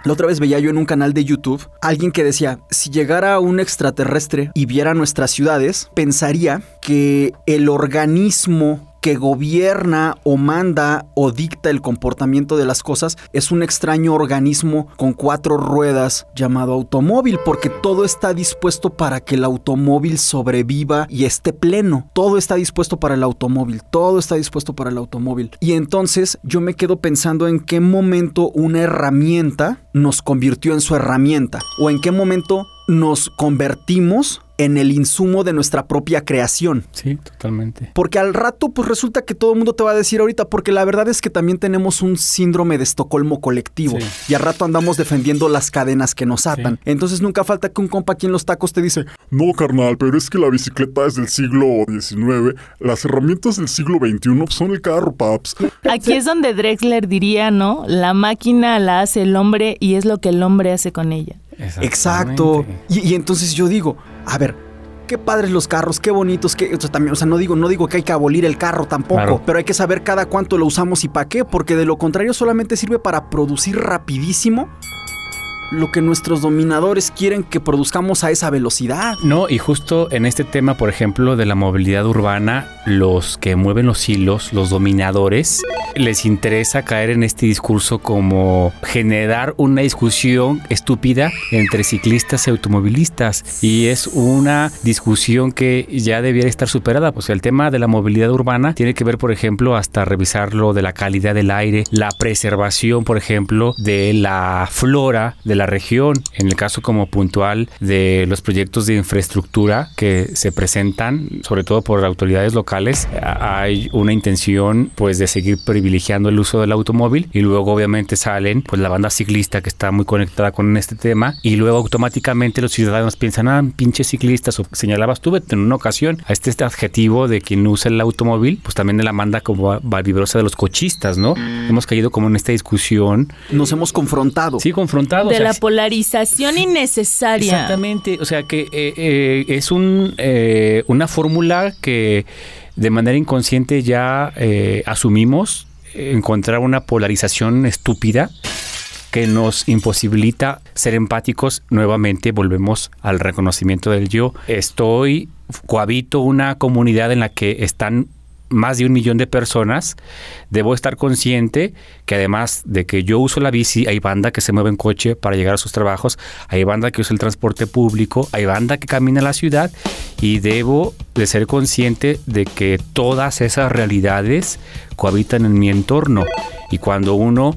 La otra vez veía yo en un canal de YouTube alguien que decía, si llegara un extraterrestre y viera nuestras ciudades, pensaría que el organismo que gobierna o manda o dicta el comportamiento de las cosas es un extraño organismo con cuatro ruedas llamado automóvil, porque todo está dispuesto para que el automóvil sobreviva y esté pleno. Todo está dispuesto para el automóvil, todo está dispuesto para el automóvil. Y entonces yo me quedo pensando en qué momento una herramienta nos convirtió en su herramienta o en qué momento nos convertimos en el insumo de nuestra propia creación. Sí, totalmente. Porque al rato, pues resulta que todo el mundo te va a decir ahorita, porque la verdad es que también tenemos un síndrome de Estocolmo colectivo. Sí. Y al rato andamos defendiendo las cadenas que nos atan. Entonces nunca falta que un compa aquí en los tacos te dice, No, carnal, pero es que la bicicleta es del siglo XIX. Las herramientas del siglo XXI son el carro, paps. Aquí es donde Drexler diría, ¿no? La máquina la hace el hombre y es lo que el hombre hace con ella. Exacto. Y, y entonces yo digo, a ver, qué padres los carros, qué bonitos, que, o sea, también, o sea, no digo, no digo que hay que abolir el carro tampoco, Claro. pero hay que saber cada cuánto lo usamos y para qué, porque de lo contrario solamente sirve para producir rapidísimo lo que nuestros dominadores quieren que produzcamos a esa velocidad. No, y justo en este tema, por ejemplo, de la movilidad urbana, los que mueven los hilos, los dominadores, les interesa caer en este discurso como generar una discusión estúpida entre ciclistas y automovilistas. Y es una discusión que ya debiera estar superada. Pues el tema de la movilidad urbana tiene que ver, por ejemplo, hasta revisar lo de la calidad del aire, la preservación, por ejemplo, de la flora de la región. En el caso como puntual de los proyectos de infraestructura que se presentan, sobre todo por autoridades locales, hay una intención pues de seguir privilegiando el uso del automóvil y luego obviamente salen pues la banda ciclista que está muy conectada con este tema y luego automáticamente los ciudadanos piensan, ah, pinches ciclistas, o señalabas tú en una ocasión a este, este adjetivo de quien usa el automóvil, pues también de la manda como vibrosa de los cochistas, ¿no? Hemos caído como en esta discusión. Nos hemos confrontado. Sí, confrontado. De o sea, la polarización innecesaria. Exactamente, o sea que eh, eh, es un, eh, una fórmula que de manera inconsciente ya eh, asumimos eh, encontrar una polarización estúpida que nos imposibilita ser empáticos. Nuevamente volvemos al reconocimiento del yo. Estoy, cohabito una comunidad en la que están más de un millón de personas, debo estar consciente que además de que yo uso la bici, hay banda que se mueve en coche para llegar a sus trabajos, hay banda que usa el transporte público, hay banda que camina la ciudad y debo de ser consciente de que todas esas realidades cohabitan en mi entorno. Y cuando uno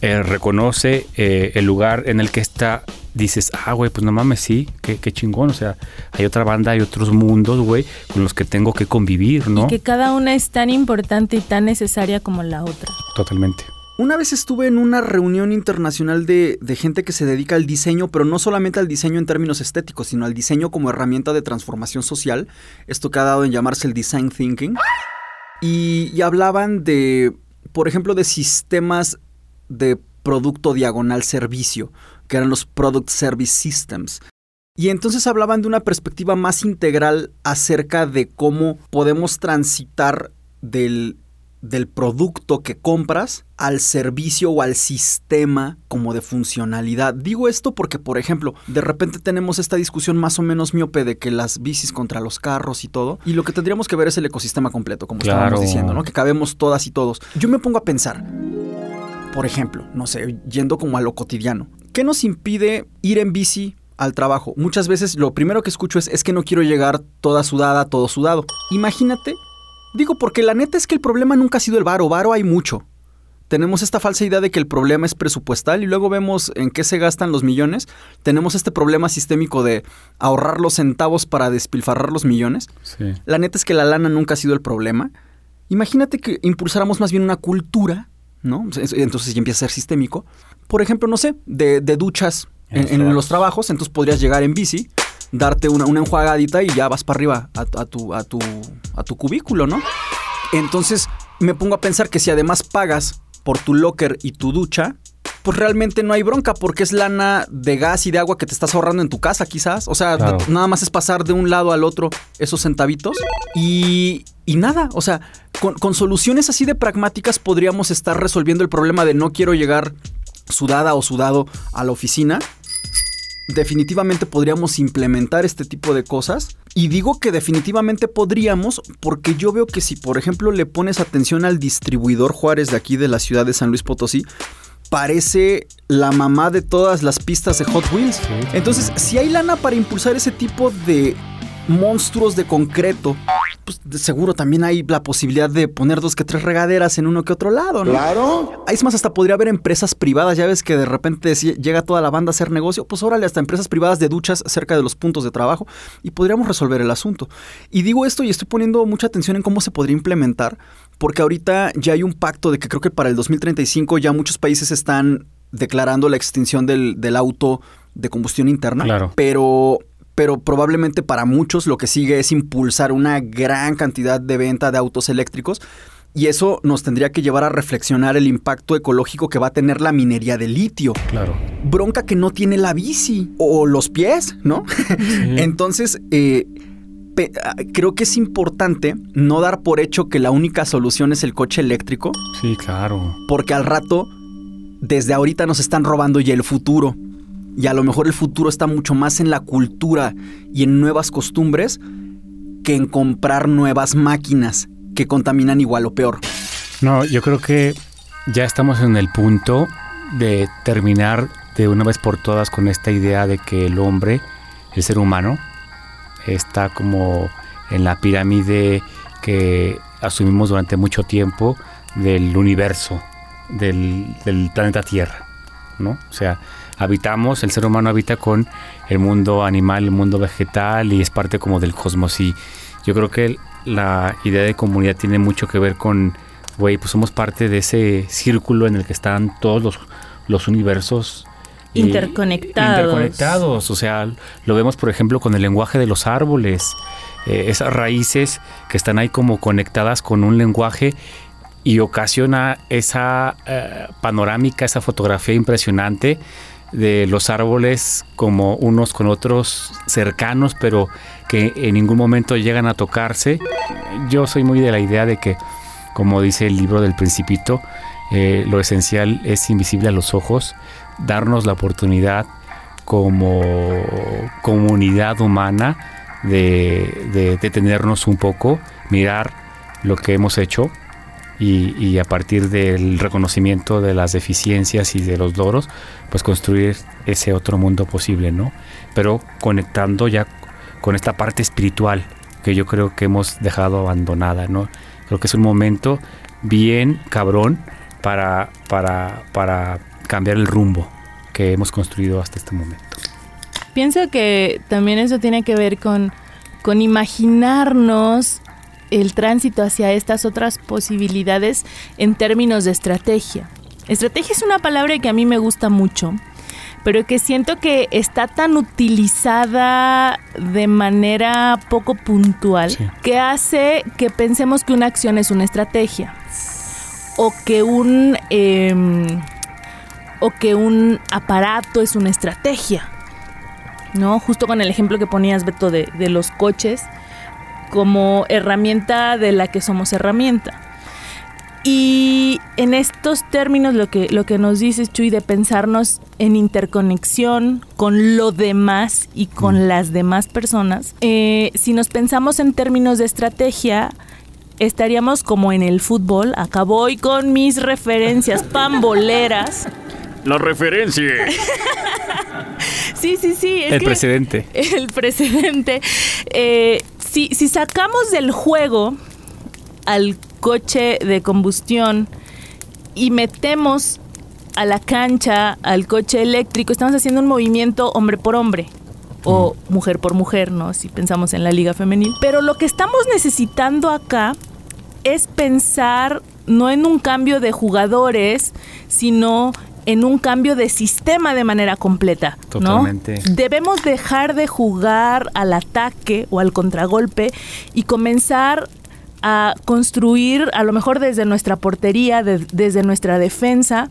eh, reconoce eh, el lugar en el que está, dices, ah, güey, pues no mames, sí, qué, qué chingón. O sea, hay otra banda, hay otros mundos, güey, con los que tengo que convivir, ¿no? Que cada una es tan importante y tan necesaria como la otra. Totalmente. Una vez estuve en una reunión internacional de, de gente que se dedica al diseño, pero no solamente al diseño en términos estéticos, sino al diseño como herramienta de transformación social. Esto que ha dado en llamarse el design thinking. Y, y hablaban de, por ejemplo, de sistemas de producto diagonal servicio, que eran los Product Service Systems. Y entonces hablaban de una perspectiva más integral acerca de cómo podemos transitar del, del producto que compras al servicio o al sistema como de funcionalidad. Digo esto porque, por ejemplo, de repente tenemos esta discusión más o menos miope de que las bicis contra los carros y todo, y lo que tendríamos que ver es el ecosistema completo, como Claro. estábamos diciendo, ¿no? Que cabemos todas y todos. Yo me pongo a pensar, por ejemplo, no sé, yendo como a lo cotidiano, ¿qué nos impide ir en bici al trabajo? Muchas veces lo primero que escucho es, es que no quiero llegar toda sudada, todo sudado. Imagínate, digo, porque la neta es que el problema nunca ha sido el varo, varo hay mucho. Tenemos esta falsa idea de que el problema es presupuestal y luego vemos en qué se gastan los millones. Tenemos este problema sistémico de ahorrar los centavos para despilfarrar los millones. Sí. La neta es que la lana nunca ha sido el problema. Imagínate que impulsáramos más bien una cultura, ¿no? Entonces ya empieza a ser sistémico. Por ejemplo, no sé, de, de duchas En en, los en los trabajos. Entonces podrías llegar en bici, darte una, una enjuagadita y ya vas para arriba a, a tu, a, tu, a tu cubículo, ¿no? Entonces me pongo a pensar que si además pagas por tu locker y tu ducha, pues realmente no hay bronca porque es lana de gas y de agua que te estás ahorrando en tu casa quizás. O sea, Claro. nada más es pasar de un lado al otro esos centavitos y, y nada, o sea, con, con soluciones así de pragmáticas podríamos estar resolviendo el problema de no quiero llegar sudada o sudado a la oficina. Definitivamente podríamos implementar este tipo de cosas. Y digo que definitivamente podríamos porque yo veo que si por ejemplo le pones atención al distribuidor Juárez de aquí de la ciudad de San Luis Potosí, parece la mamá de todas las pistas de Hot Wheels. Entonces, si hay lana para impulsar ese tipo de monstruos de concreto pues de seguro también hay la posibilidad de poner dos que tres regaderas en uno que otro lado, ¿no? Claro. Es más, hasta podría haber empresas privadas, ya ves que de repente si llega toda la banda a hacer negocio, pues órale, hasta empresas privadas de duchas cerca de los puntos de trabajo y podríamos resolver el asunto. Y digo esto y estoy poniendo mucha atención en cómo se podría implementar, porque ahorita ya hay un pacto de que creo que para el 2035 ya muchos países están declarando la extinción del, del auto de combustión interna, Claro. pero pero probablemente para muchos lo que sigue es impulsar una gran cantidad de venta de autos eléctricos y eso nos tendría que llevar a reflexionar el impacto ecológico que va a tener la minería de litio. Claro. Bronca que no tiene la bici o los pies, ¿no? Entonces, eh, creo que es importante no dar por hecho que la única solución es el coche eléctrico, Sí, claro. porque al rato, desde ahorita nos están robando ya el futuro. Y a lo mejor el futuro está mucho más en la cultura y en nuevas costumbres que en comprar nuevas máquinas que contaminan igual o peor. No, yo creo que ya estamos en el punto de terminar de una vez por todas con esta idea de que el hombre, el ser humano, está como en la pirámide que asumimos durante mucho tiempo del universo, del, planeta Tierra, ¿no? O sea, habitamos, el ser humano habita con el mundo animal, el mundo vegetal y es parte como del cosmos y yo creo que la idea de comunidad tiene mucho que ver con, güey, pues somos parte de ese círculo en el que están todos los, universos Interconectados. interconectados. O sea, lo vemos, por ejemplo, con el lenguaje de los árboles. Eh, esas raíces que están ahí como conectadas con un lenguaje y ocasiona esa eh, panorámica, esa fotografía impresionante de los árboles como unos con otros cercanos, pero que en ningún momento llegan a tocarse. Yo soy muy de la idea de que, como dice el libro del principito, eh, lo esencial es invisible a los ojos, darnos la oportunidad como comunidad humana de, de detenernos un poco, mirar lo que hemos hecho y, y a partir del reconocimiento de las deficiencias y de los logros, pues construir ese otro mundo posible, ¿no? Pero conectando ya con esta parte espiritual que yo creo que hemos dejado abandonada, ¿no? Creo que es un momento bien cabrón para, para, para cambiar el rumbo que hemos construido hasta este momento. Pienso que también eso tiene que ver con, con imaginarnos el tránsito hacia estas otras posibilidades en términos de estrategia. Estrategia es una palabra que a mí me gusta mucho, pero que siento que está tan utilizada de manera poco puntual Sí. que hace que pensemos que una acción es una estrategia o que un em, o que un aparato es una estrategia. ¿No? Justo con el ejemplo que ponías, Beto, de, de los coches como herramienta de la que somos herramienta. Y en estos términos lo que, lo que nos dices, Chuy, de pensarnos en interconexión con lo demás y con las demás personas, eh, si nos pensamos en términos de estrategia, estaríamos como en el fútbol. Acá voy con mis referencias pamboleras. La referencia. Sí, sí, sí. es El que- precedente. el precedente. Eh, si, si sacamos del juego al coche de combustión y metemos a la cancha al coche eléctrico, estamos haciendo un movimiento hombre por hombre o mujer por mujer, ¿no? Si pensamos en la liga femenil. Pero lo que estamos necesitando acá es pensar no en un cambio de jugadores, sino en un cambio de sistema de manera completa, ¿no? Totalmente. Debemos dejar de jugar al ataque o al contragolpe y comenzar a construir, a lo mejor desde nuestra portería, de- desde nuestra defensa,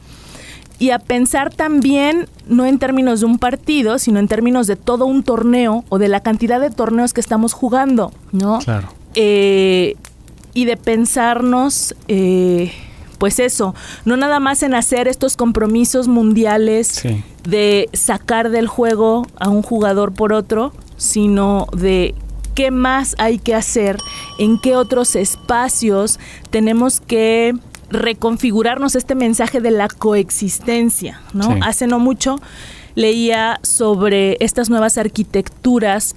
y a pensar también no en términos de un partido, sino en términos de todo un torneo o de la cantidad de torneos que estamos jugando, ¿no? Claro. Eh, y de pensarnos, eh, pues eso, no nada más en hacer estos compromisos mundiales Sí. de sacar del juego a un jugador por otro, sino de qué más hay que hacer, en qué otros espacios tenemos que reconfigurarnos este mensaje de la coexistencia, ¿no? Sí. Hace no mucho leía sobre estas nuevas arquitecturas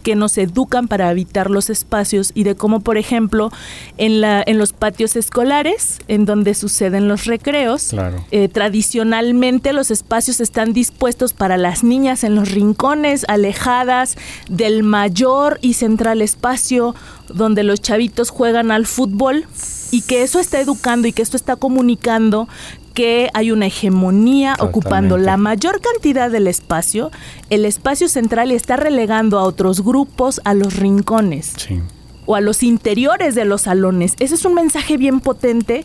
que nos educan para habitar los espacios y de cómo, por ejemplo, en, la, en los patios escolares, en donde suceden los recreos, eh, tradicionalmente los espacios están dispuestos para las niñas en los rincones, alejadas del mayor y central espacio donde los chavitos juegan al fútbol y que eso está educando y que esto está comunicando que hay una hegemonía ocupando la mayor cantidad del espacio, el espacio central está relegando a otros grupos a los rincones o a los interiores de los salones. Ese es un mensaje bien potente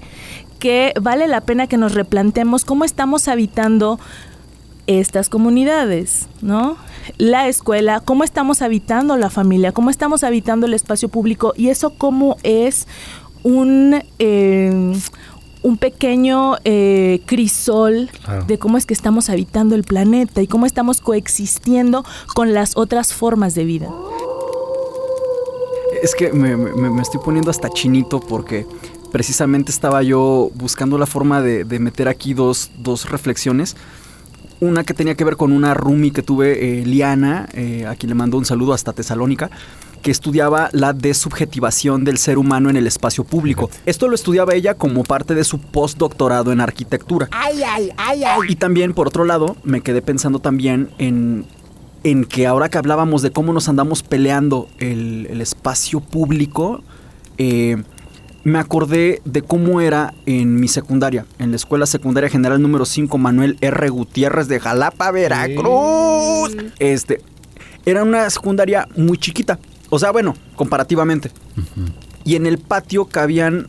que vale la pena que nos replantemos cómo estamos habitando estas comunidades, ¿no? La escuela, cómo estamos habitando la familia, cómo estamos habitando el espacio público y eso cómo es un, eh, un pequeño eh, crisol de cómo es que estamos habitando el planeta y cómo estamos coexistiendo con las otras formas de vida. Es que me, estoy poniendo hasta chinito porque precisamente estaba yo buscando la forma de, meter aquí dos, reflexiones. Una que tenía que ver con una roomie que tuve, eh, Liana, eh, a quien le mando un saludo hasta Tesalónica, que estudiaba la desubjetivación del ser humano en el espacio público. Esto lo estudiaba ella como parte de su postdoctorado en arquitectura. Ay, ay, ay, ay. Y también, por otro lado, me quedé pensando también en, en que ahora que hablábamos de cómo nos andamos peleando el, espacio público, eh, me acordé de cómo era en mi secundaria, en la Escuela Secundaria General número 5 Manuel R. Gutiérrez de Jalapa, Veracruz. Este, era una secundaria muy chiquita. O sea, bueno, comparativamente. Y en el patio cabían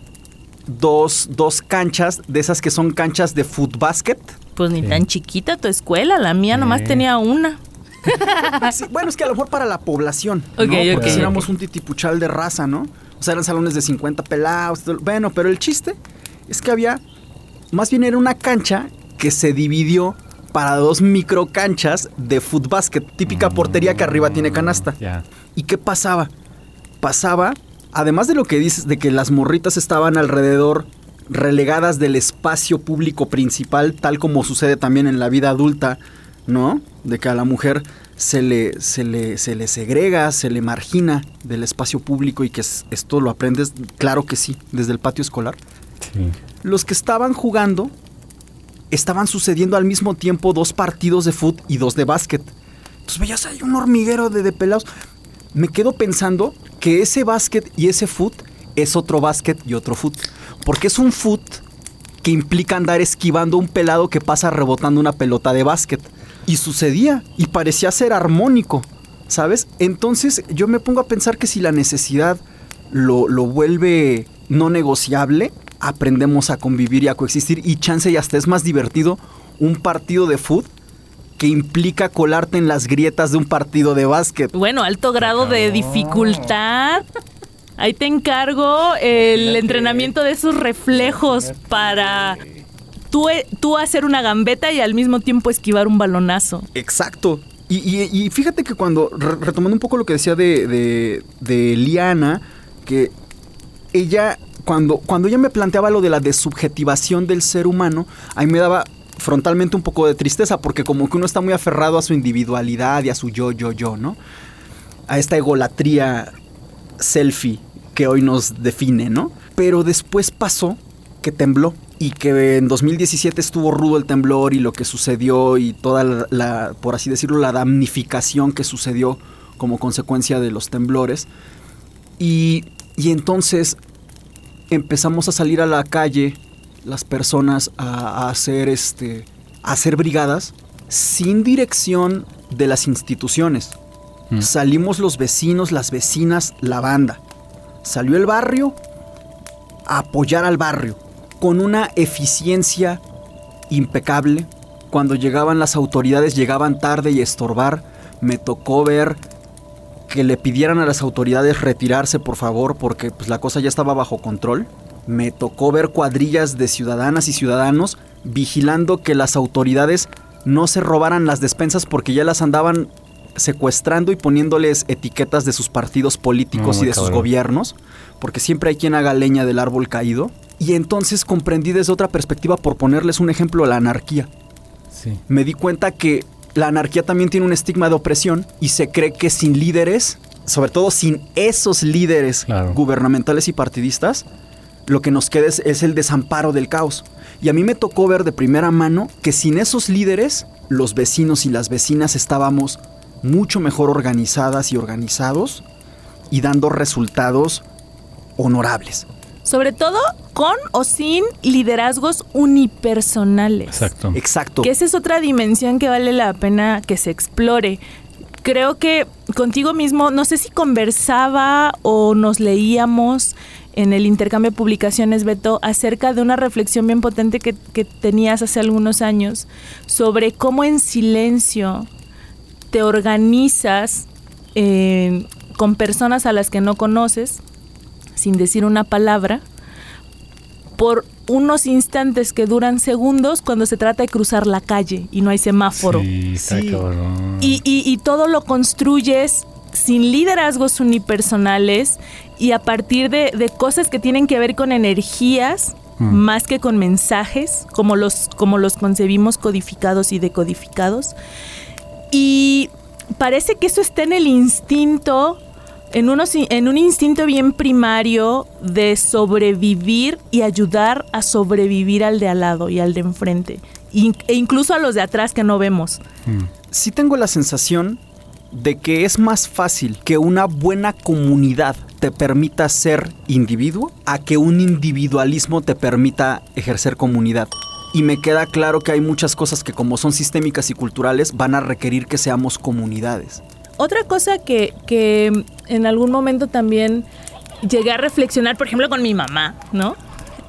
dos, dos canchas, de esas que son canchas de básquet. Pues ni tan chiquita tu escuela, la mía nomás tenía una. bueno, es que a lo mejor para la población. Ok, ¿no? Porque éramos un titipuchal de raza, ¿no? O sea, eran salones de 50 pelados. Bueno, pero el chiste es que había. Más bien era una cancha que se dividió para dos micro canchas de básquet. Típica portería que arriba tiene canasta. Ya. ¿Y qué pasaba? Pasaba, además de lo que dices, de que las morritas estaban alrededor relegadas del espacio público principal, tal como sucede también en la vida adulta, ¿no? De que a la mujer se le, se le, se le segrega, se le margina del espacio público y que esto lo aprendes, claro que sí, desde el patio escolar. Los que estaban jugando estaban sucediendo al mismo tiempo dos partidos de fútbol y dos de básquet. Entonces veías ahí un hormiguero de, de pelados me quedo pensando que ese básquet y ese foot es otro básquet y otro foot. Porque es un foot que implica andar esquivando un pelado que pasa rebotando una pelota de básquet. Y sucedía, y parecía ser armónico, ¿sabes? Entonces yo me pongo a pensar que si la necesidad lo, lo vuelve no negociable, aprendemos a convivir y a coexistir. Y chance y hasta es más divertido un partido de fútbol que implica colarte en las grietas de un partido de básquet. Bueno, alto grado de dificultad. Ahí te encargo el entrenamiento de esos reflejos para tú, tú hacer una gambeta y al mismo tiempo esquivar un balonazo. Exacto. Y, fíjate que cuando, retomando un poco lo que decía de, de, Liana, que ella, cuando, cuando ella me planteaba lo de la desubjetivación del ser humano, ahí me daba frontalmente un poco de tristeza, porque como que uno está muy aferrado a su individualidad y a su yo, yo, yo, ¿no? A esta egolatría selfie que hoy nos define, ¿no? Pero después pasó que tembló y que en 2017 estuvo rudo el temblor y lo que sucedió y toda la, por así decirlo, la damnificación que sucedió como consecuencia de los temblores. Y, y entonces empezamos a salir a la calle las personas a, hacer este a hacer brigadas sin dirección de las instituciones. Mm. Salimos los vecinos, las vecinas, la banda. Salió el barrio a apoyar al barrio con una eficiencia impecable. Cuando llegaban las autoridades llegaban tarde y estorbar. Me tocó ver que le pidieran a las autoridades retirarse por favor porque pues, la cosa ya estaba bajo control me tocó ver cuadrillas de ciudadanas y ciudadanos vigilando que las autoridades no se robaran las despensas porque ya las andaban secuestrando y poniéndoles etiquetas de sus partidos políticos y de sus gobiernos, porque siempre hay quien haga leña del árbol caído. Y entonces comprendí desde otra perspectiva, por ponerles un ejemplo, la anarquía. Me di cuenta que la anarquía también tiene un estigma de opresión y se cree que sin líderes sobre todo sin esos líderes Claro. gubernamentales y partidistas, lo que nos queda es, es el desamparo del caos. Y a mí me tocó ver de primera mano que sin esos líderes, los vecinos y las vecinas estábamos mucho mejor organizadas y organizados y dando resultados honorables. Sobre todo con o sin liderazgos unipersonales. Exacto. Exacto. Que esa es otra dimensión que vale la pena que se explore. Creo que contigo mismo, no sé si conversaba o nos leíamos en el intercambio de publicaciones, Beto, acerca de una reflexión bien potente que, tenías hace algunos años sobre cómo en silencio te organizas eh, con personas a las que no conoces, sin decir una palabra, por unos instantes que duran segundos cuando se trata de cruzar la calle y no hay semáforo. Sí, está Sí. cabrón. Y, y- y todo lo construyes sin liderazgos unipersonales y a partir de, de cosas que tienen que ver con energías Mm. más que con mensajes, como los, como los concebimos codificados y decodificados. Y parece que eso está en el instinto, en, un instinto bien primario de sobrevivir y ayudar a sobrevivir al de al lado y al de enfrente. E incluso a los de atrás que no vemos. Mm. sí tengo la sensación de que es más fácil que una buena comunidad te permita ser individuo a que un individualismo te permita ejercer comunidad. Y me queda claro que hay muchas cosas que como son sistémicas y culturales van a requerir que seamos comunidades. Otra cosa que, que en algún momento también llegué a reflexionar, por ejemplo, con mi mamá, ¿no?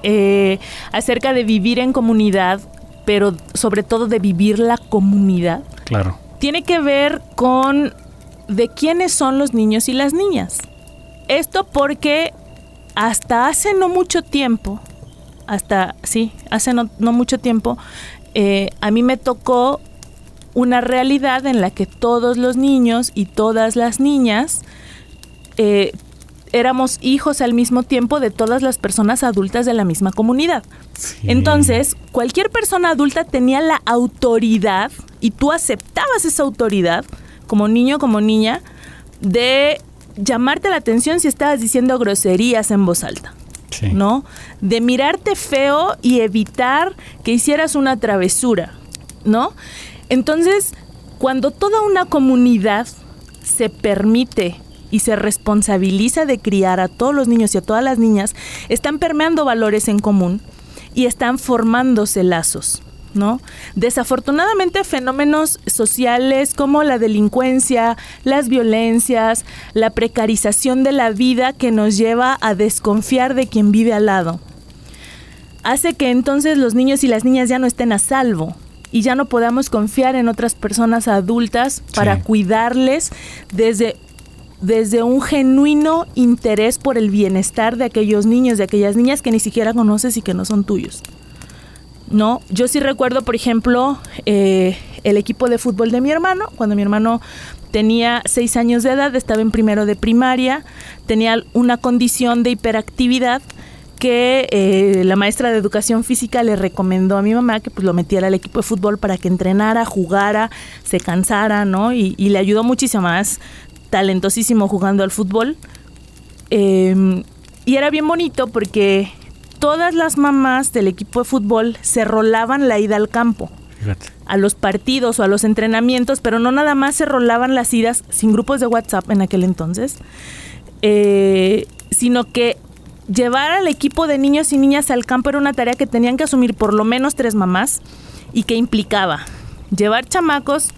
Eh, acerca de vivir en comunidad, pero sobre todo de vivir la comunidad, Claro. tiene que ver con de quiénes son los niños y las niñas. Esto porque hasta hace no mucho tiempo, hasta, sí, hace no, no mucho tiempo, eh, a mí me tocó una realidad en la que todos los niños y todas las niñas eh, éramos hijos al mismo tiempo de todas las personas adultas de la misma comunidad. Sí. Entonces, cualquier persona adulta tenía la autoridad, y tú aceptabas esa autoridad, como niño, como niña, de llamarte la atención si estabas diciendo groserías en voz alta. Sí. ¿no? De mirarte feo y evitar que hicieras una travesura, ¿no? Entonces, cuando toda una comunidad se permite y se responsabiliza de criar a todos los niños y a todas las niñas, están permeando valores en común y están formándose lazos. ¿No? Desafortunadamente fenómenos sociales como la delincuencia, las violencias, la precarización de la vida que nos lleva a desconfiar de quien vive al lado, hace que entonces los niños y las niñas ya no estén a salvo y ya no podamos confiar en otras personas adultas para Sí. cuidarles desde desde un genuino interés por el bienestar de aquellos niños, de aquellas niñas que ni siquiera conoces y que no son tuyos. No, yo sí recuerdo, por ejemplo, eh, el equipo de fútbol de mi hermano, cuando mi hermano tenía seis años de edad, estaba en primero de primaria, tenía una condición de hiperactividad que eh, la maestra de educación física le recomendó a mi mamá que pues lo metiera al equipo de fútbol para que entrenara, jugara, se cansara, ¿no? Y, y le ayudó muchísimo más, talentosísimo jugando al fútbol. Eh, y era bien bonito porque todas las mamás del equipo de fútbol se rolaban la ida al campo, Fíjate. a los partidos o a los entrenamientos, pero no nada más se rolaban las idas sin grupos de WhatsApp en aquel entonces, eh, sino que llevar al equipo de niños y niñas al campo era una tarea que tenían que asumir por lo menos tres mamás y que implicaba llevar chamacos,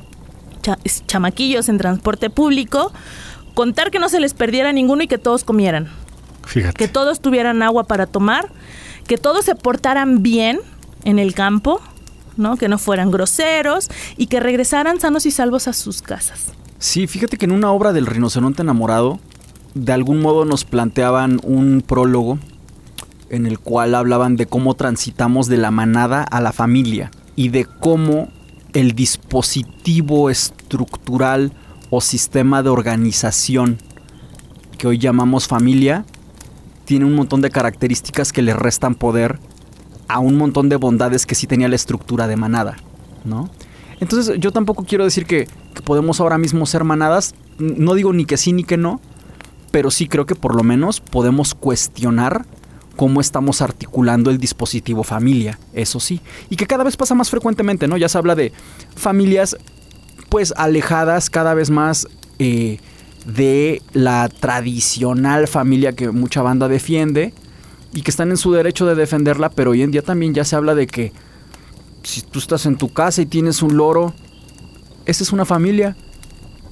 cha- chamaquillos en transporte público, contar que no se les perdiera ninguno y que todos comieran Fíjate. que todos tuvieran agua para tomar, que todos se portaran bien en el campo, ¿no? Que no fueran groseros y que regresaran sanos y salvos a sus casas. Sí, fíjate que en una obra del rinoceronte enamorado, de algún modo nos planteaban un prólogo en el cual hablaban de cómo transitamos de la manada a la familia y de cómo el dispositivo estructural o sistema de organización que hoy llamamos familia tiene un montón de características que le restan poder a un montón de bondades que sí tenía la estructura de manada, ¿no? Entonces yo tampoco quiero decir que, que podemos ahora mismo ser manadas, no digo ni que sí ni que no, pero sí creo que por lo menos podemos cuestionar cómo estamos articulando el dispositivo familia, eso sí, y que cada vez pasa más frecuentemente, ¿no? Ya se habla de familias pues alejadas cada vez más eh, de la tradicional familia que mucha banda defiende y que están en su derecho de defenderla, pero hoy en día también ya se habla de que si tú estás en tu casa y tienes un loro, esa es una familia.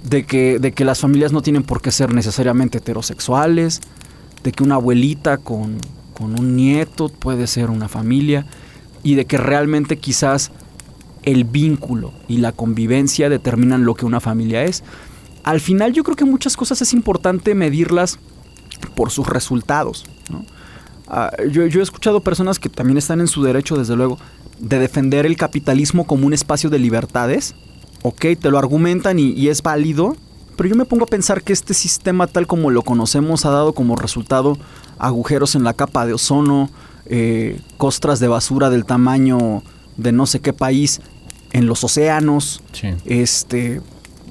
De que, de que las familias no tienen por qué ser necesariamente heterosexuales, de que una abuelita con, con un nieto puede ser una familia y de que realmente quizás el vínculo y la convivencia determinan lo que una familia es. Al final yo creo que muchas cosas es importante medirlas por sus resultados. Ah, yo, he escuchado personas que también están en su derecho, desde luego, de defender el capitalismo como un espacio de libertades. Ok, te lo argumentan y, es válido, pero yo me pongo a pensar que este sistema tal como lo conocemos ha dado como resultado agujeros en la capa de ozono, eh, costras de basura del tamaño de no sé qué país en los océanos, este,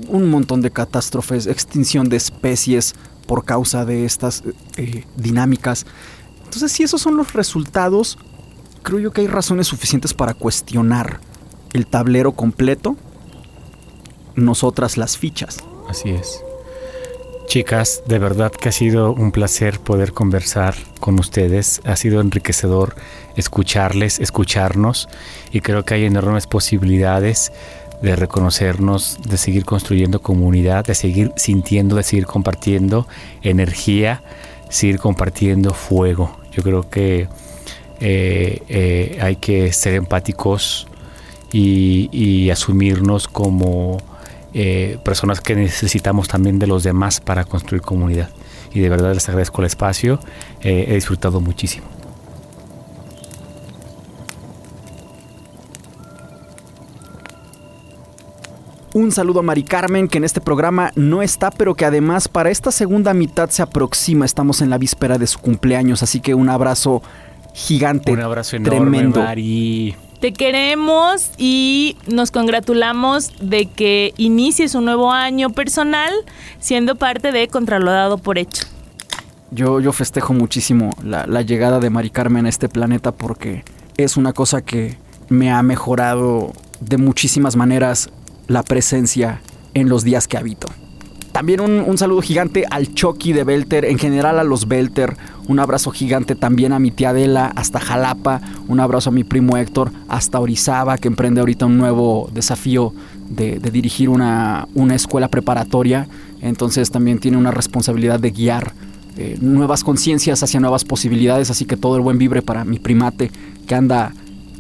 un montón de catástrofes, extinción de especies por causa de estas eh, dinámicas. Entonces, si esos son los resultados, creo yo que hay razones suficientes para cuestionar el tablero completo, nosotras las fichas. Así es. Chicas, de verdad que ha sido un placer poder conversar con ustedes. Ha sido enriquecedor escucharles, escucharnos y creo que hay enormes posibilidades de reconocernos, de seguir construyendo comunidad, de seguir sintiendo, de seguir compartiendo energía, seguir compartiendo fuego. Yo creo que eh, eh, hay que ser empáticos y asumirnos como eh, personas que necesitamos también de los demás para construir comunidad. Y de verdad les agradezco el espacio, eh, he disfrutado muchísimo. Un saludo a Mari Carmen, que en este programa no está, pero que además para esta segunda mitad se aproxima. Estamos en la víspera de su cumpleaños, así que un abrazo gigante. Un abrazo enorme, tremendo. Mari. Te queremos y nos congratulamos de que inicies un nuevo año personal siendo parte de Contralodado por Hecho. Yo, yo festejo muchísimo la, la llegada de Mari Carmen a este planeta porque es una cosa que me ha mejorado de muchísimas maneras la presencia en los días que habito. También un, saludo gigante al Chucky de Belter, en general a los Belter. Un abrazo gigante también a mi tía Adela hasta Jalapa. Un abrazo a mi primo Héctor hasta Orizaba, que emprende ahorita un nuevo desafío de, dirigir una, escuela preparatoria. Entonces también tiene una responsabilidad de guiar eh, nuevas conciencias hacia nuevas posibilidades. Así que todo el buen vibre para mi primate que anda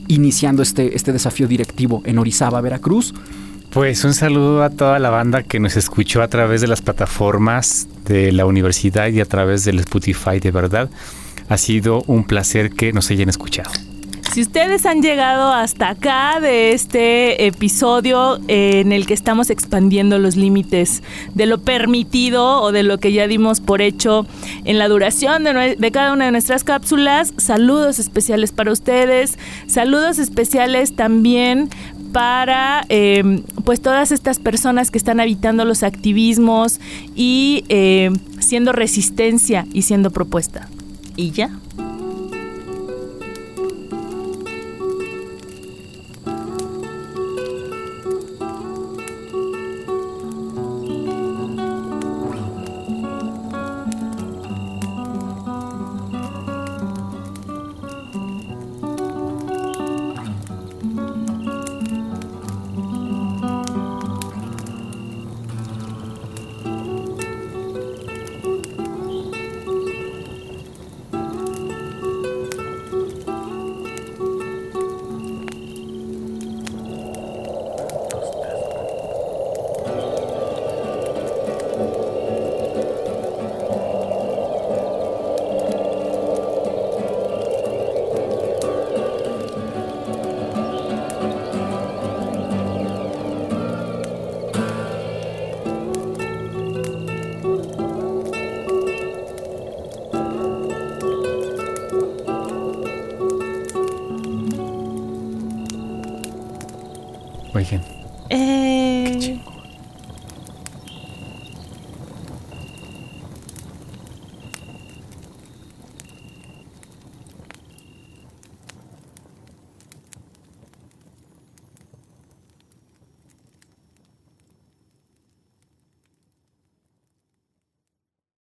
iniciando este, este desafío directivo en Orizaba, Veracruz. Pues un saludo a toda la banda que nos escuchó a través de las plataformas de la universidad y a través del Spotify, de verdad. Ha sido un placer que nos hayan escuchado. Si ustedes han llegado hasta acá de este episodio en el que estamos expandiendo los límites de lo permitido o de lo que ya dimos por hecho en la duración de, de, cada una de nuestras cápsulas, saludos especiales para ustedes, saludos especiales también para em, pues todas estas personas que están habitando los activismos y em, siendo resistencia y siendo propuesta. Y ya.